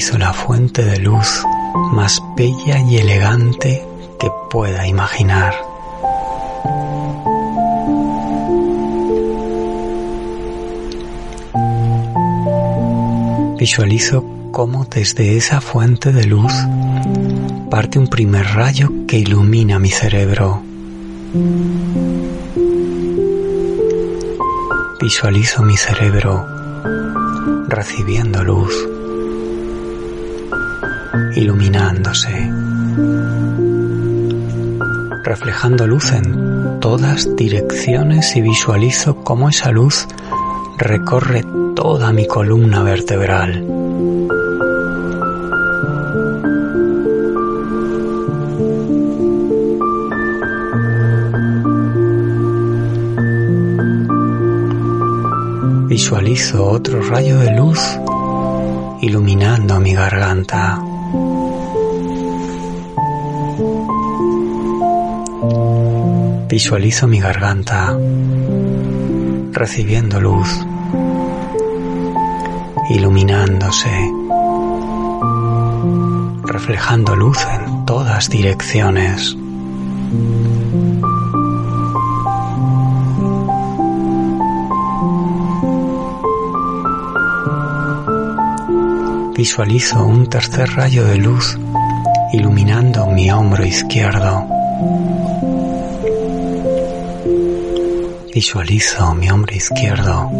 Visualizo la fuente de luz más bella y elegante que pueda imaginar. Visualizo cómo desde esa fuente de luz parte un primer rayo que ilumina mi cerebro. Visualizo mi cerebro recibiendo luz iluminándose, reflejando luz en todas direcciones y visualizo cómo esa luz recorre toda mi columna vertebral. Visualizo otro rayo de luz iluminando mi garganta. Visualizo mi garganta recibiendo luz, iluminándose, reflejando luz en todas direcciones. Visualizo un tercer rayo de luz iluminando mi hombro izquierdo. Visualizo mi hombro izquierdo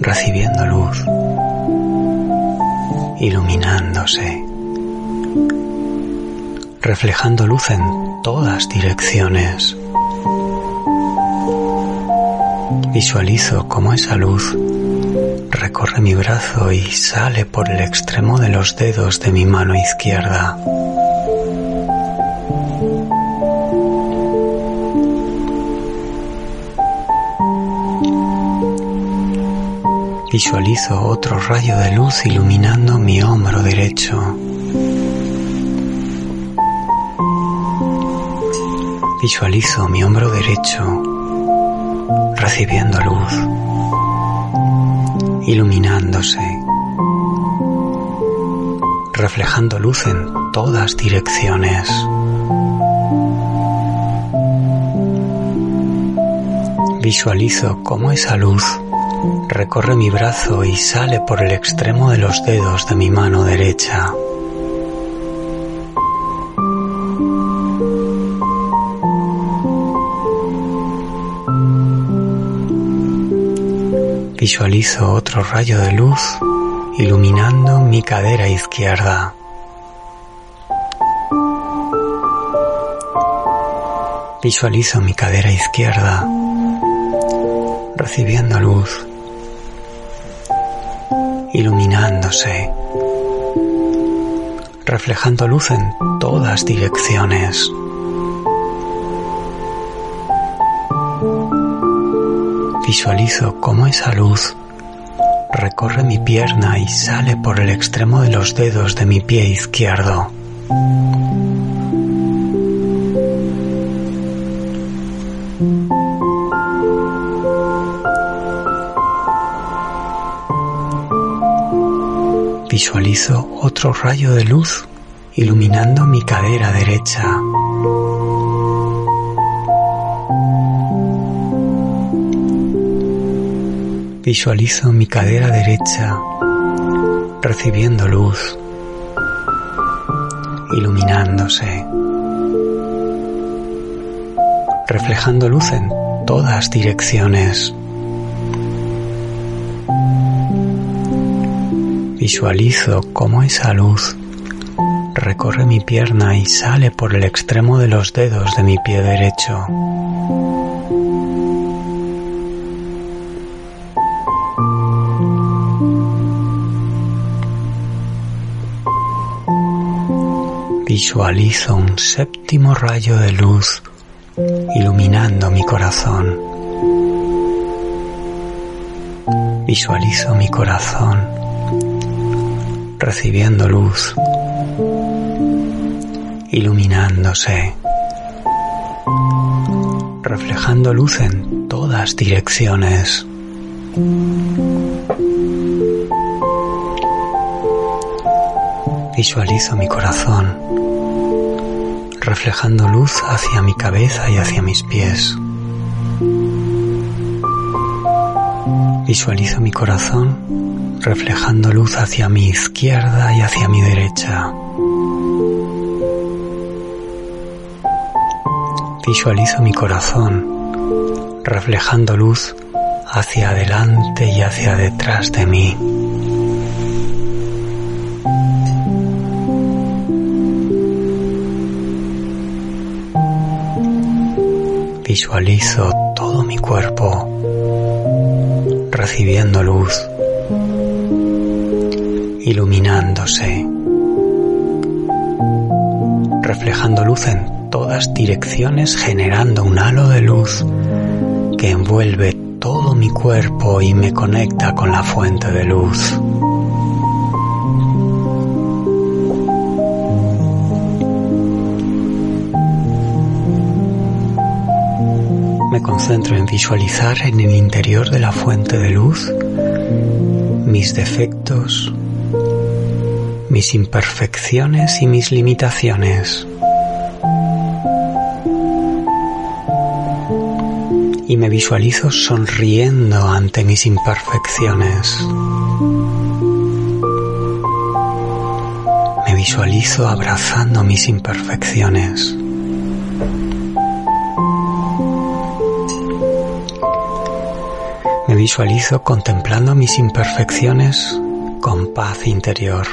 recibiendo luz, iluminándose, reflejando luz en todas direcciones. Visualizo cómo esa luz recorre mi brazo y sale por el extremo de los dedos de mi mano izquierda. Visualizo otro rayo de luz iluminando mi hombro derecho. Visualizo mi hombro derecho recibiendo luz, iluminándose, reflejando luz en todas direcciones. Visualizo cómo esa luz recorre mi brazo y sale por el extremo de los dedos de mi mano derecha. Visualizo otro rayo de luz iluminando mi cadera izquierda. Visualizo mi cadera izquierda recibiendo luz, iluminándose, reflejando luz en todas direcciones. Visualizo cómo esa luz recorre mi pierna y sale por el extremo de los dedos de mi pie izquierdo. Visualizo otro rayo de luz iluminando mi cadera derecha. Visualizo mi cadera derecha recibiendo luz, iluminándose, reflejando luz en todas direcciones. Visualizo cómo esa luz recorre mi pierna y sale por el extremo de los dedos de mi pie derecho. Visualizo un séptimo rayo de luz iluminando mi corazón. Visualizo mi corazón recibiendo luz, iluminándose, reflejando luz en todas direcciones. Visualizo mi corazón reflejando luz hacia mi cabeza y hacia mis pies. Visualizo mi corazón reflejando luz hacia mi izquierda y hacia mi derecha. Visualizo mi corazón reflejando luz hacia adelante y hacia detrás de mí. Visualizo todo mi cuerpo recibiendo luz, iluminándose, reflejando luz en todas direcciones, generando un halo de luz que envuelve todo mi cuerpo y me conecta con la fuente de luz. Concentro en visualizar en el interior de la fuente de luz mis defectos, mis imperfecciones y mis limitaciones. Y me visualizo sonriendo ante mis imperfecciones. Me visualizo abrazando mis imperfecciones. Visualizo contemplando mis imperfecciones con paz interior.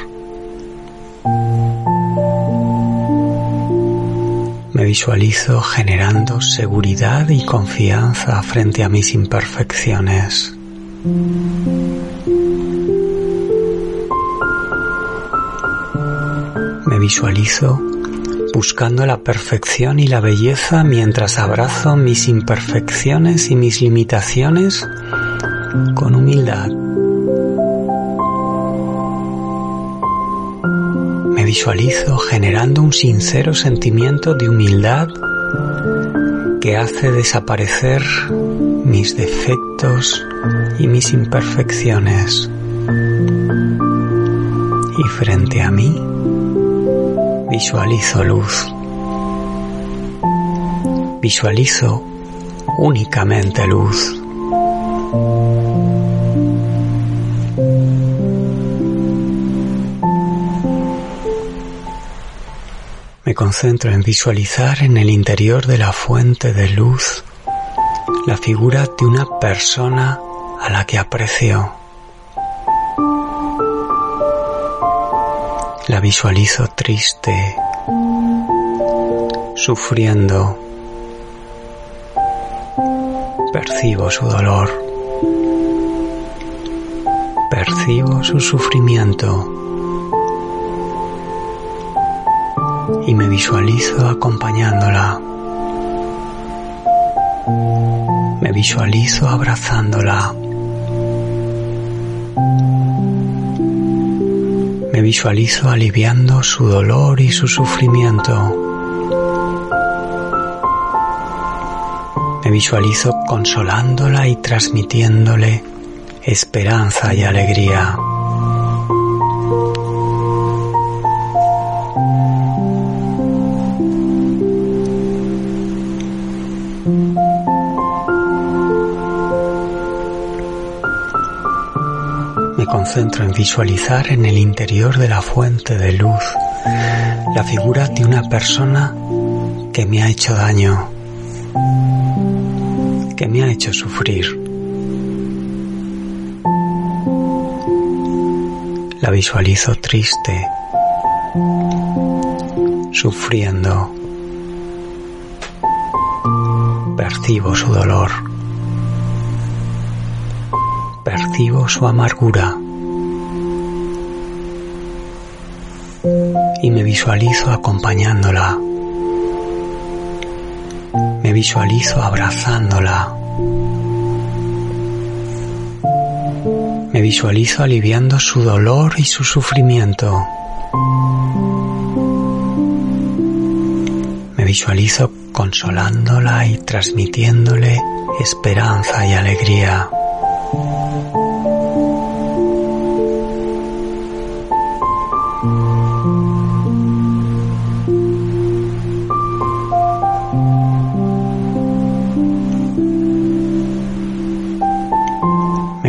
Me visualizo generando seguridad y confianza frente a mis imperfecciones. Me visualizo buscando la perfección y la belleza mientras abrazo mis imperfecciones y mis limitaciones con humildad. Me visualizo generando un sincero sentimiento de humildad que hace desaparecer mis defectos y mis imperfecciones. Y frente a mí visualizo luz. Visualizo únicamente luz. Me concentro en visualizar en el interior de la fuente de luz la figura de una persona a la que aprecio. La visualizo triste, sufriendo. Percibo su dolor. Percibo su sufrimiento. Y me visualizo acompañándola. Me visualizo abrazándola. Me visualizo aliviando su dolor y su sufrimiento. Me visualizo consolándola y transmitiéndole esperanza y alegría. Concentro en visualizar en el interior de la fuente de luz la figura de una persona que me ha hecho daño, que me ha hecho sufrir. La visualizo triste, sufriendo. Percibo su dolor. Percibo su amargura. Y me visualizo acompañándola. Me visualizo abrazándola. Me visualizo aliviando su dolor y su sufrimiento. Me visualizo consolándola y transmitiéndole esperanza y alegría.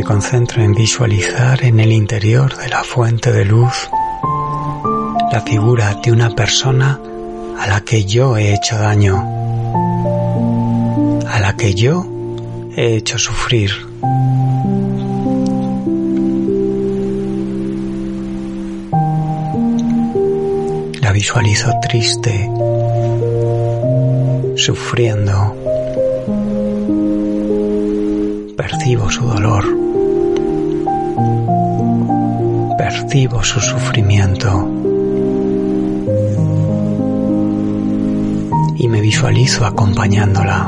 Concentro en visualizar en el interior de la fuente de luz la figura de una persona a la que yo he hecho daño, a la que yo he hecho sufrir. La visualizo triste, sufriendo. Percibo su dolor. Percibo su sufrimiento y me visualizo acompañándola.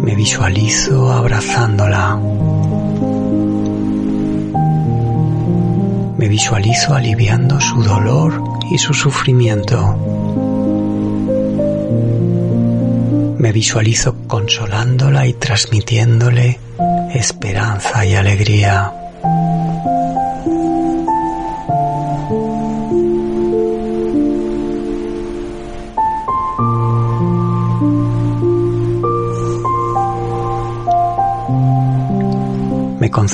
Me visualizo abrazándola. Me visualizo aliviando su dolor y su sufrimiento. Me visualizo consolándola y transmitiéndole esperanza y alegría.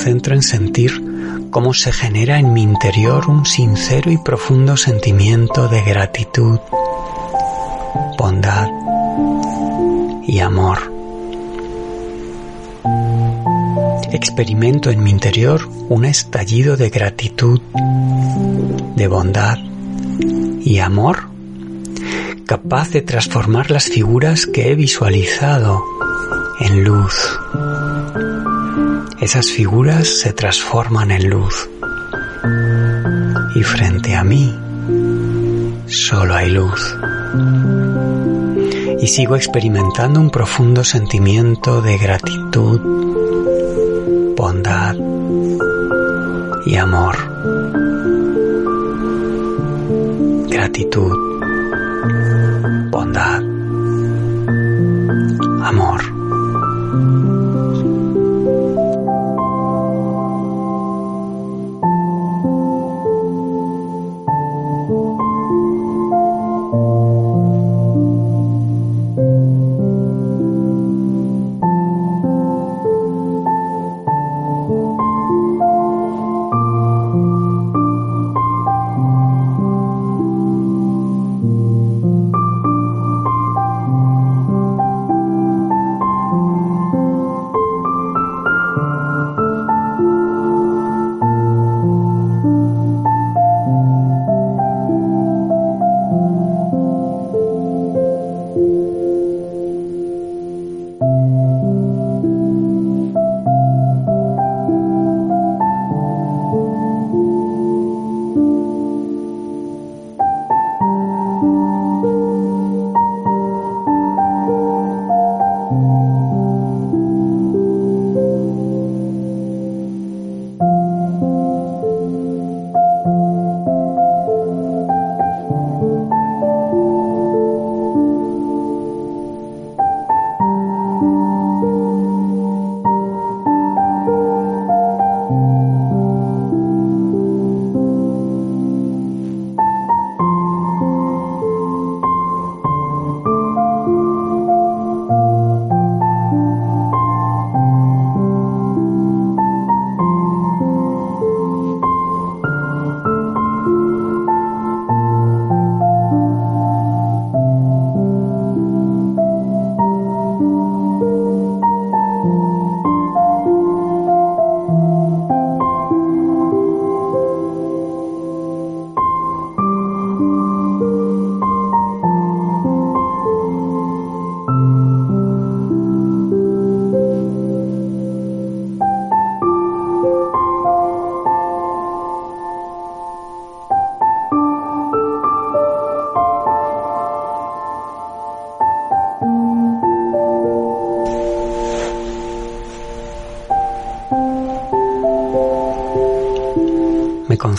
Me concentro en sentir cómo se genera en mi interior un sincero y profundo sentimiento de gratitud, bondad y amor. Experimento en mi interior un estallido de gratitud, de bondad y amor capaz de transformar las figuras que he visualizado en luz. Esas figuras se transforman en luz. Y frente a mí solo hay luz. Y sigo experimentando un profundo sentimiento de gratitud, bondad y amor. Gratitud, bondad,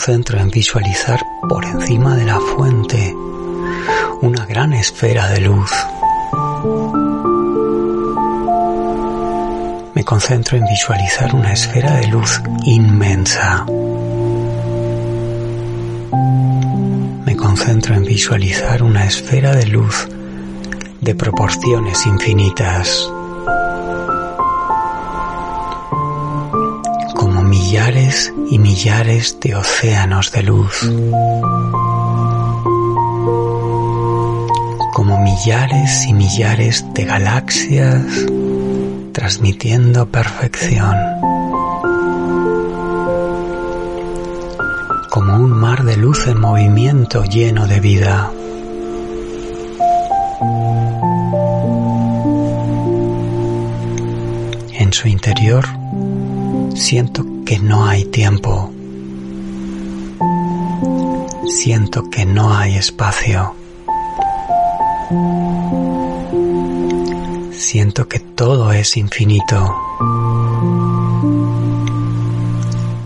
concentro en visualizar por encima de la fuente una gran esfera de luz. Me concentro en visualizar una esfera de luz inmensa. Me concentro en visualizar una esfera de luz de proporciones infinitas. Y millares de océanos de luz, como millares y millares de galaxias transmitiendo perfección, como un mar de luz en movimiento lleno de vida. En su interior siento que no hay tiempo. Siento que no hay espacio. Siento que todo es infinito.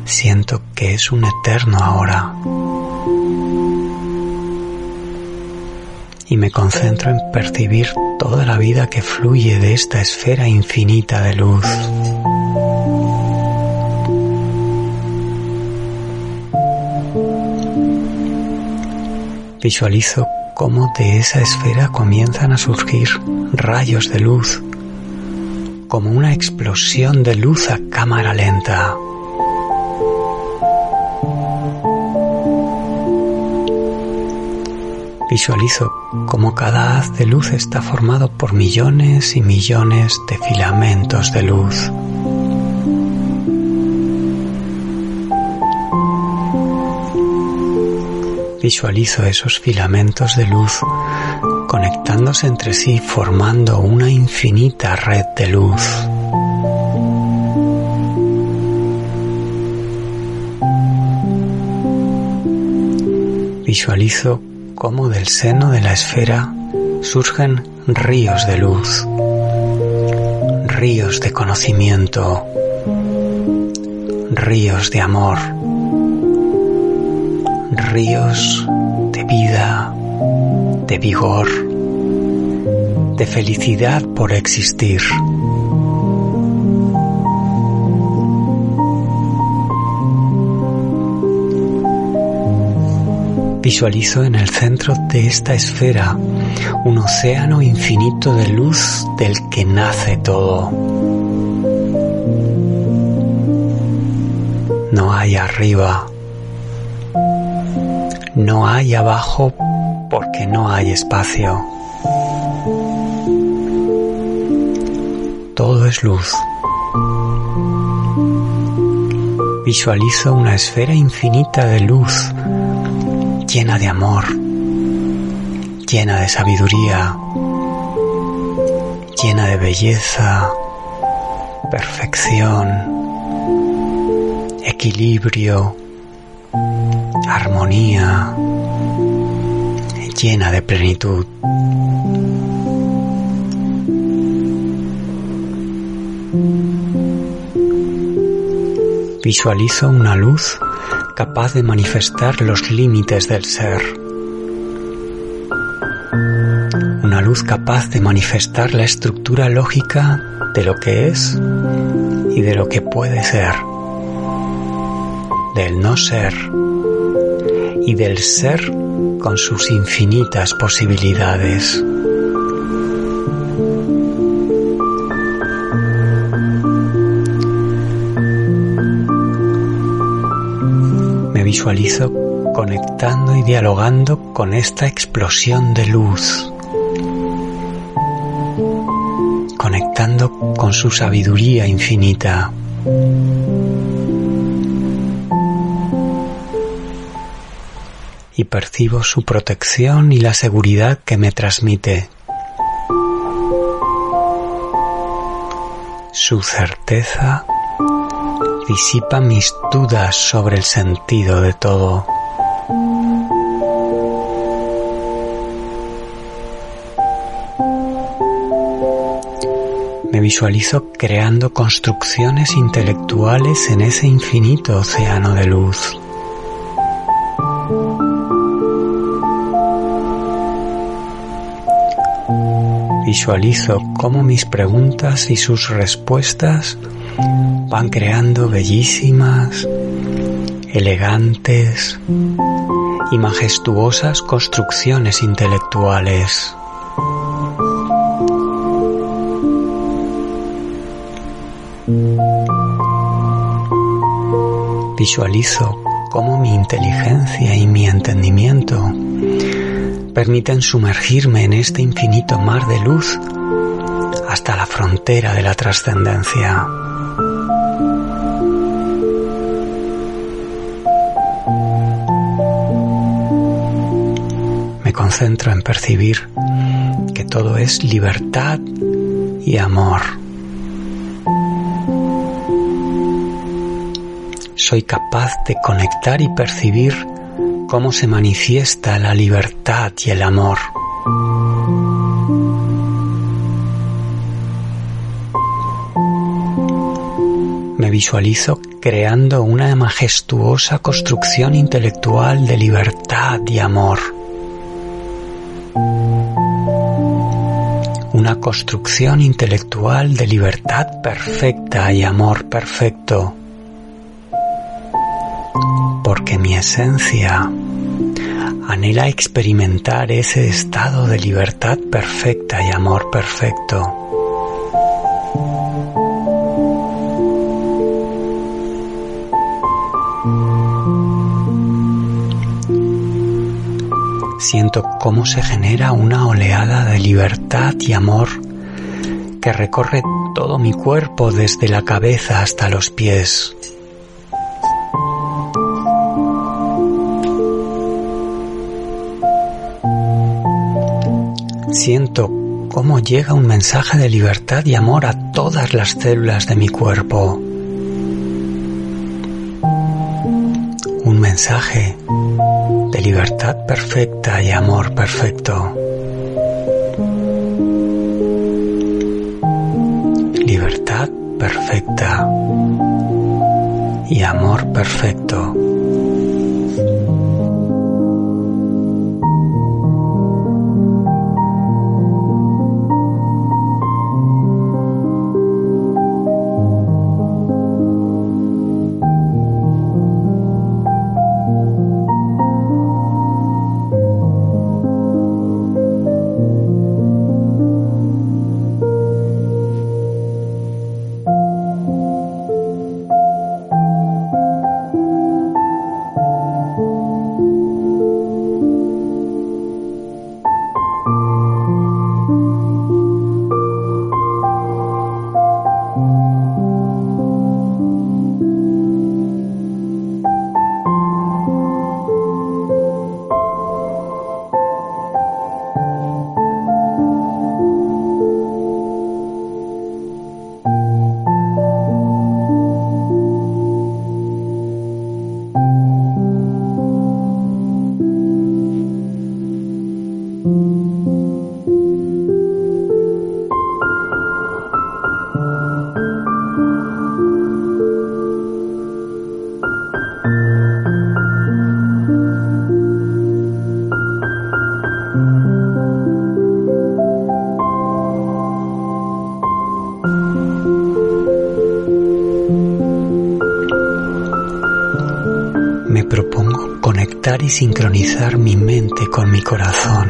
Siento que es un eterno ahora. Y me concentro en percibir toda la vida que fluye de esta esfera infinita de luz. Visualizo cómo de esa esfera comienzan a surgir rayos de luz, como una explosión de luz a cámara lenta. Visualizo cómo cada haz de luz está formado por millones y millones de filamentos de luz. Visualizo esos filamentos de luz conectándose entre sí formando una infinita red de luz. Visualizo cómo del seno de la esfera surgen ríos de luz, ríos de conocimiento, ríos de amor, ríos de vida, de vigor, de felicidad por existir. Visualizo en el centro de esta esfera un océano infinito de luz del que nace todo. No hay arriba, no hay abajo porque no hay espacio. Todo es luz. Visualizo una esfera infinita de luz llena de amor, llena de sabiduría, llena de belleza, perfección, equilibrio, armonía, llena de plenitud. Visualizo una luz capaz de manifestar los límites del ser. Una luz capaz de manifestar la estructura lógica de lo que es y de lo que puede ser. Del no ser y del ser con sus infinitas posibilidades. visualizo conectando y dialogando con esta explosión de luz, conectando con su sabiduría infinita. Percibo su protección y la seguridad que me transmite. Su certeza disipa mis dudas sobre el sentido de todo. Me visualizo creando construcciones intelectuales en ese infinito océano de luz. Visualizo cómo mis preguntas y sus respuestas van creando bellísimas, elegantes y majestuosas construcciones intelectuales. Visualizo cómo mi inteligencia y mi entendimiento permiten sumergirme en este infinito mar de luz hasta la frontera de la trascendencia. concentro en percibir que todo es libertad y amor. Soy capaz de conectar y percibir cómo se manifiesta la libertad y el amor. Me visualizo creando una majestuosa construcción intelectual de libertad y amor. una construcción intelectual de libertad perfecta y amor perfecto, porque mi esencia anhela experimentar ese estado de libertad perfecta y amor perfecto. siento cómo se genera una oleada de libertad y amor que recorre todo mi cuerpo desde la cabeza hasta los pies. Siento cómo llega un mensaje de libertad y amor a todas las células de mi cuerpo. Un mensaje de libertad perfecta y amor perfecto. Libertad perfecta y amor perfecto. Y sincronizar mi mente con mi corazón.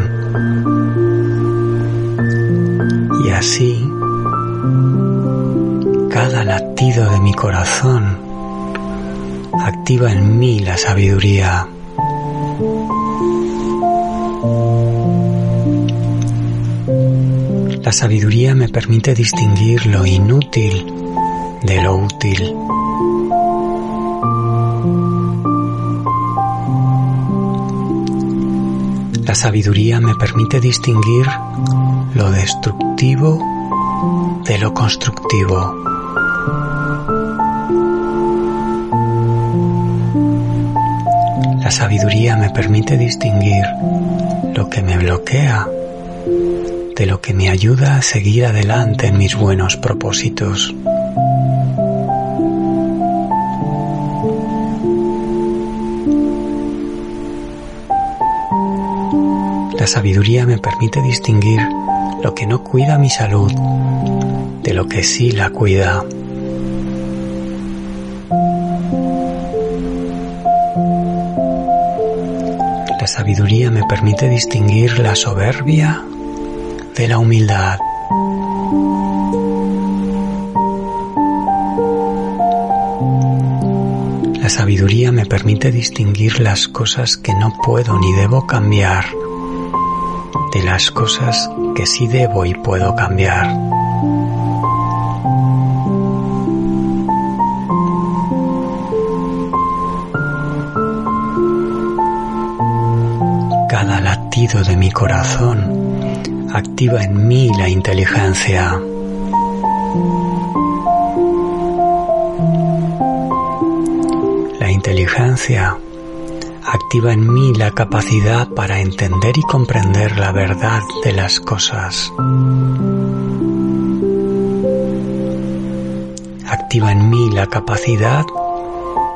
Y así, cada latido de mi corazón activa en mí la sabiduría. La sabiduría me permite distinguir lo inútil de lo útil. La sabiduría me permite distinguir lo destructivo de lo constructivo. La sabiduría me permite distinguir lo que me bloquea de lo que me ayuda a seguir adelante en mis buenos propósitos. La sabiduría me permite distinguir lo que no cuida mi salud de lo que sí la cuida. La sabiduría me permite distinguir la soberbia de la humildad. La sabiduría me permite distinguir las cosas que no puedo ni debo cambiar de las cosas que sí debo y puedo cambiar. Cada latido de mi corazón activa en mí la inteligencia. La inteligencia activa en mí la capacidad para entender y comprender la verdad de las cosas. Activa en mí la capacidad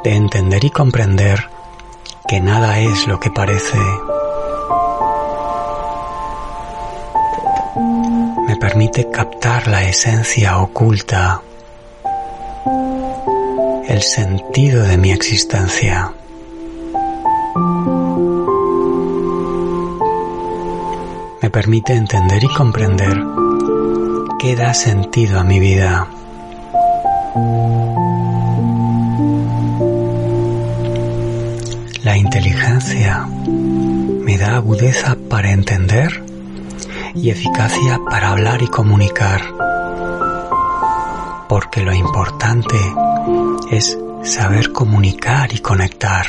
de entender y comprender que nada es lo que parece. Me permite captar la esencia oculta, el sentido de mi existencia. Permite entender y comprender qué da sentido a mi vida. La inteligencia me da agudeza para entender y eficacia para hablar y comunicar, porque lo importante es saber comunicar y conectar.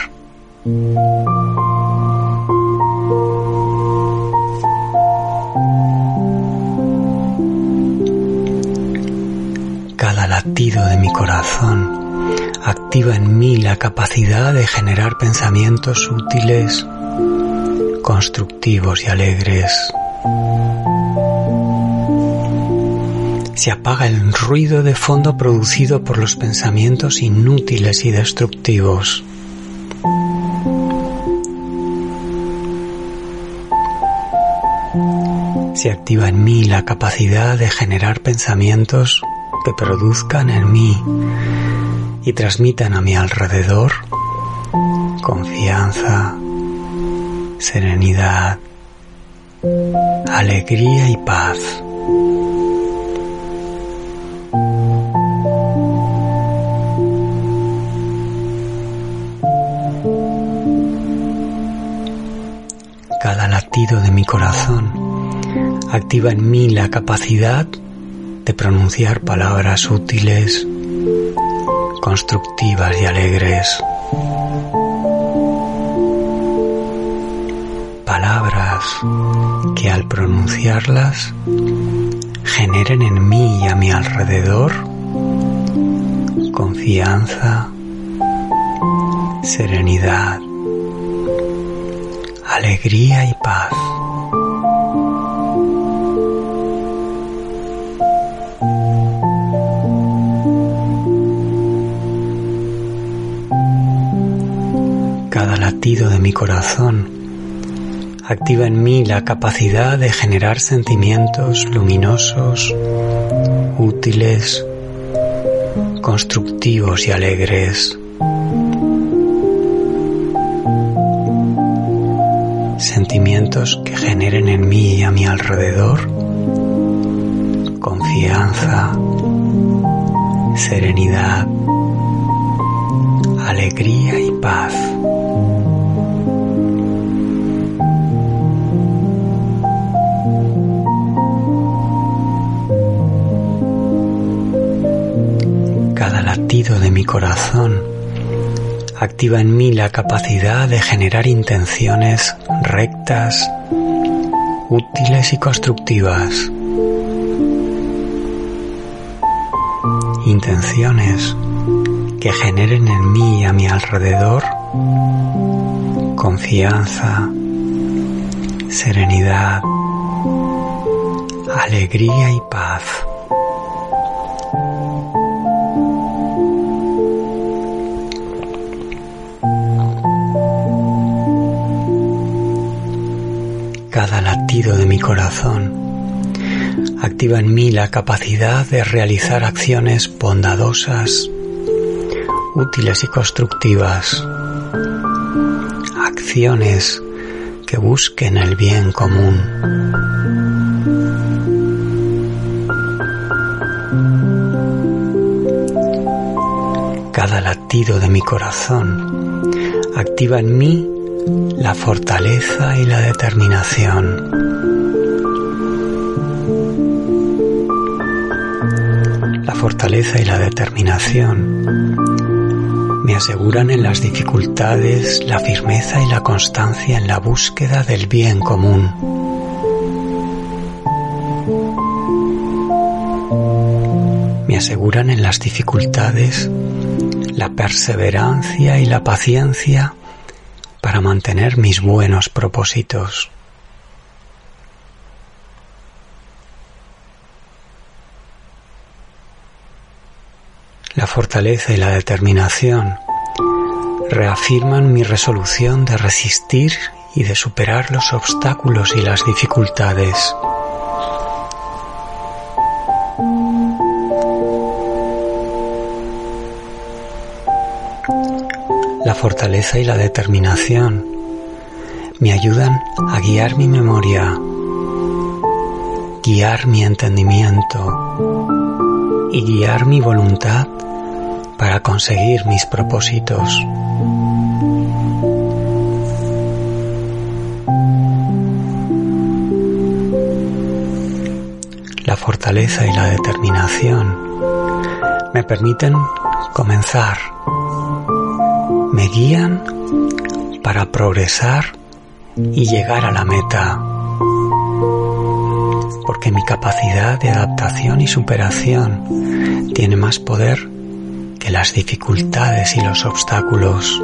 Corazón activa en mí la capacidad de generar pensamientos útiles, constructivos y alegres. Se apaga el ruido de fondo producido por los pensamientos inútiles y destructivos. Se activa en mí la capacidad de generar pensamientos que produzcan en mí y transmitan a mi alrededor confianza, serenidad, alegría y paz. Cada latido de mi corazón activa en mí la capacidad pronunciar palabras útiles, constructivas y alegres. Palabras que al pronunciarlas generen en mí y a mi alrededor confianza, serenidad, alegría y mi corazón activa en mí la capacidad de generar sentimientos luminosos, útiles, constructivos y alegres. Sentimientos que generen en mí y a mi alrededor confianza, serenidad, alegría y paz. De mi corazón activa en mí la capacidad de generar intenciones rectas, útiles y constructivas. Intenciones que generen en mí y a mi alrededor confianza, serenidad, alegría y paz. Cada latido de mi corazón activa en mí la capacidad de realizar acciones bondadosas, útiles y constructivas. Acciones que busquen el bien común. Cada latido de mi corazón activa en mí la fortaleza y la determinación. La fortaleza y la determinación me aseguran en las dificultades la firmeza y la constancia en la búsqueda del bien común. Me aseguran en las dificultades la perseverancia y la paciencia para mantener mis buenos propósitos. La fortaleza y la determinación reafirman mi resolución de resistir y de superar los obstáculos y las dificultades. Fortaleza y la determinación me ayudan a guiar mi memoria, guiar mi entendimiento y guiar mi voluntad para conseguir mis propósitos. La fortaleza y la determinación me permiten comenzar, me guían para progresar y llegar a la meta, porque mi capacidad de adaptación y superación tiene más poder que las dificultades y los obstáculos.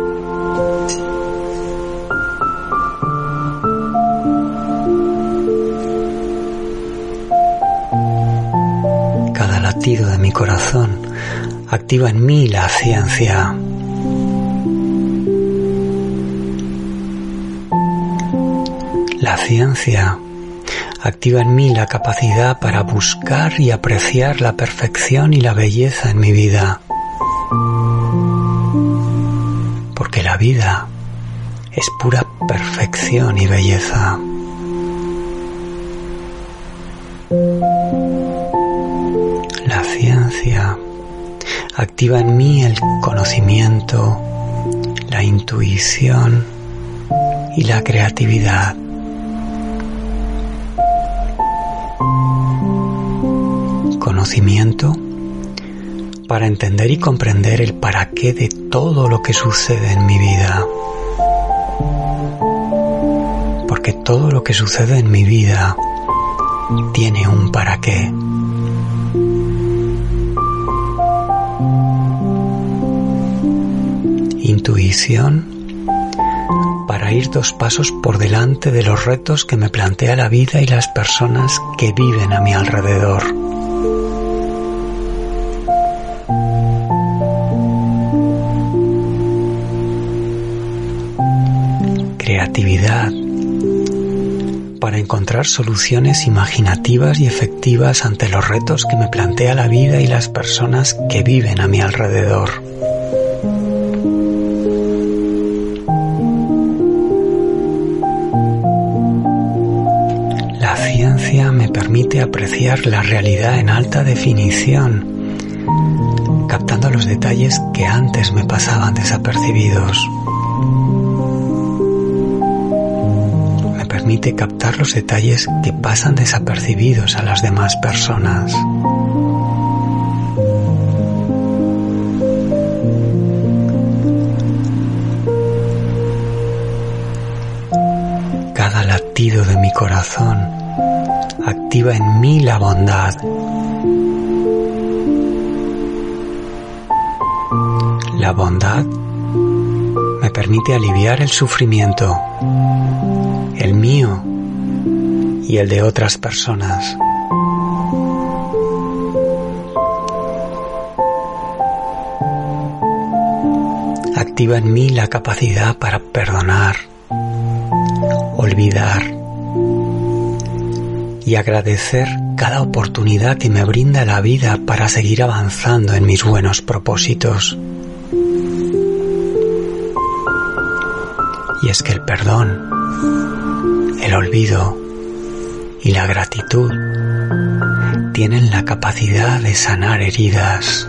Cada latido de mi corazón activa en mí la ciencia. La ciencia activa en mí la capacidad para buscar y apreciar la perfección y la belleza en mi vida. Porque la vida es pura perfección y belleza. La ciencia activa en mí el conocimiento, la intuición y la creatividad. Conocimiento para entender y comprender el para qué de todo lo que sucede en mi vida. Porque todo lo que sucede en mi vida tiene un para qué. Intuición para ir dos pasos por delante de los retos que me plantea la vida y las personas que viven a mi alrededor. Para encontrar soluciones imaginativas y efectivas ante los retos que me plantea la vida y las personas que viven a mi alrededor. La ciencia me permite apreciar la realidad en alta definición, captando los detalles que antes me pasaban desapercibidos. Permite captar los detalles que pasan desapercibidos a las demás personas. Cada latido de mi corazón activa en mí la bondad. La bondad me permite aliviar el sufrimiento mío y el de otras personas. Activa en mí la capacidad para perdonar, olvidar y agradecer cada oportunidad que me brinda la vida para seguir avanzando en mis buenos propósitos. Y es que el perdón olvido y la gratitud tienen la capacidad de sanar heridas.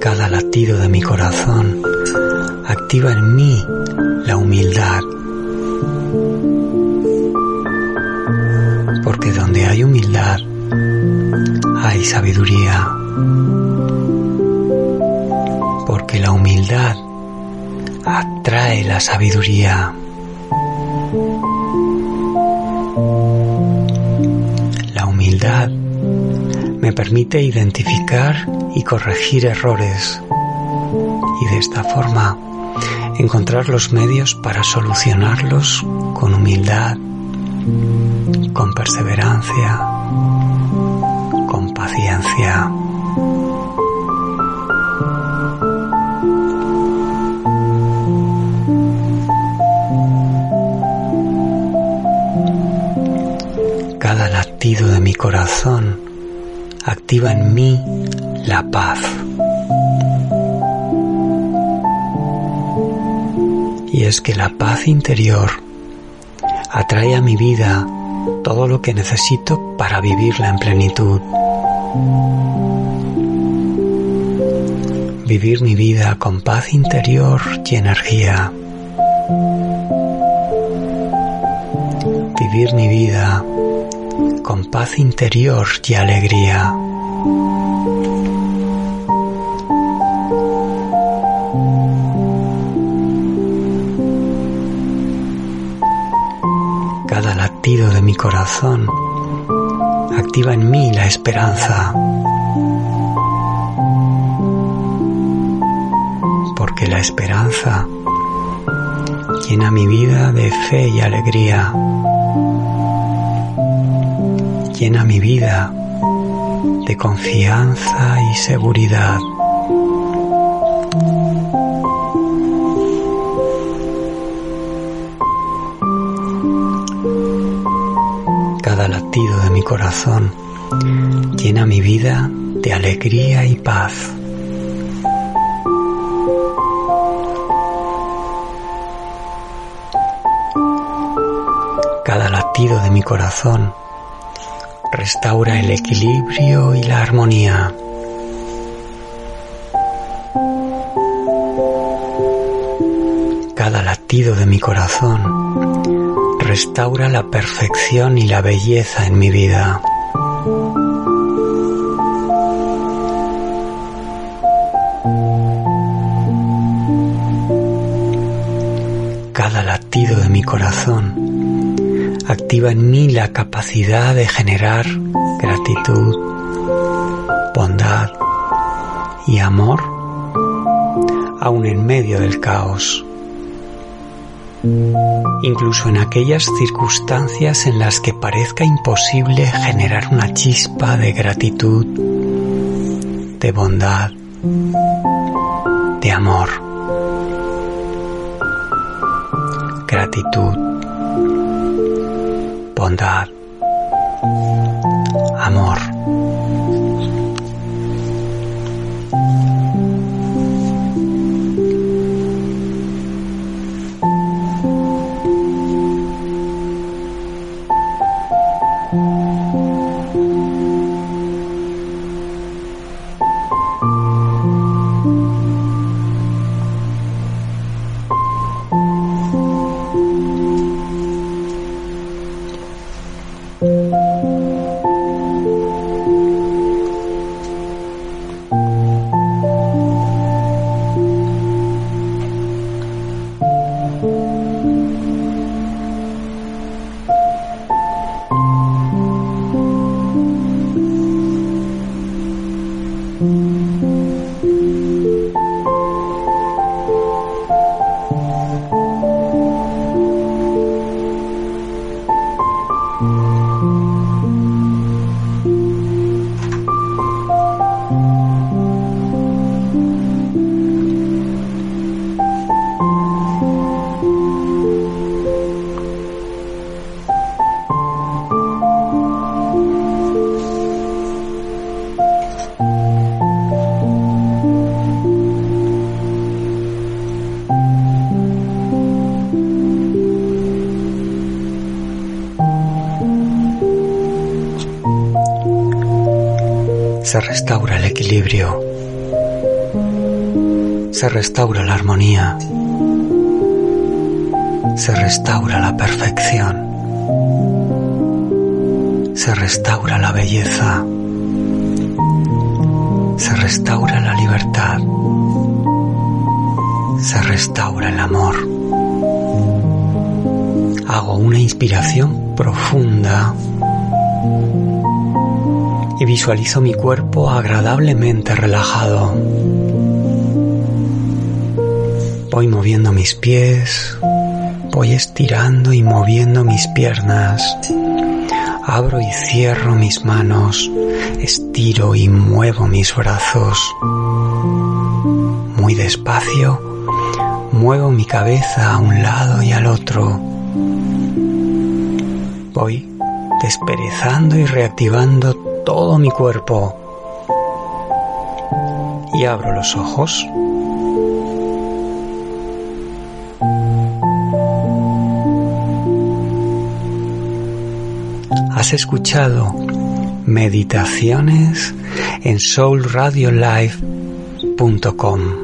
Cada latido de mi corazón activa en mí la humildad. Porque donde hay humildad, hay sabiduría atrae la sabiduría. La humildad me permite identificar y corregir errores y de esta forma encontrar los medios para solucionarlos con humildad, con perseverancia, con paciencia. De mi corazón activa en mí la paz. Y es que la paz interior atrae a mi vida todo lo que necesito para vivirla en plenitud. Vivir mi vida con paz interior y energía. Vivir mi vida con paz interior y alegría. Cada latido de mi corazón activa en mí la esperanza. Porque la esperanza llena mi vida de fe y alegría. Llena mi vida de confianza y seguridad. Cada latido de mi corazón llena mi vida de alegría y paz. Cada latido de mi corazón restaura el equilibrio y la armonía. Cada latido de mi corazón restaura la perfección y la belleza en mi vida. Cada latido de mi corazón activa en mí la capacidad de generar gratitud, bondad y amor aún en medio del caos. Incluso en aquellas circunstancias en las que parezca imposible generar una chispa de gratitud, de bondad, de amor. Gratitud bondad, amor. Se restaura el equilibrio, se restaura la armonía, se restaura la perfección, se restaura la belleza, se restaura la libertad, se restaura el amor. Hago una inspiración profunda y visualizo mi cuerpo agradablemente relajado. Voy moviendo mis pies, voy estirando y moviendo mis piernas. Abro y cierro mis manos, estiro y muevo mis brazos. Muy despacio, muevo mi cabeza a un lado y al otro. Voy desperezando y reactivando todo mi cuerpo y abro los ojos. Has escuchado meditaciones en soulradiolife.com.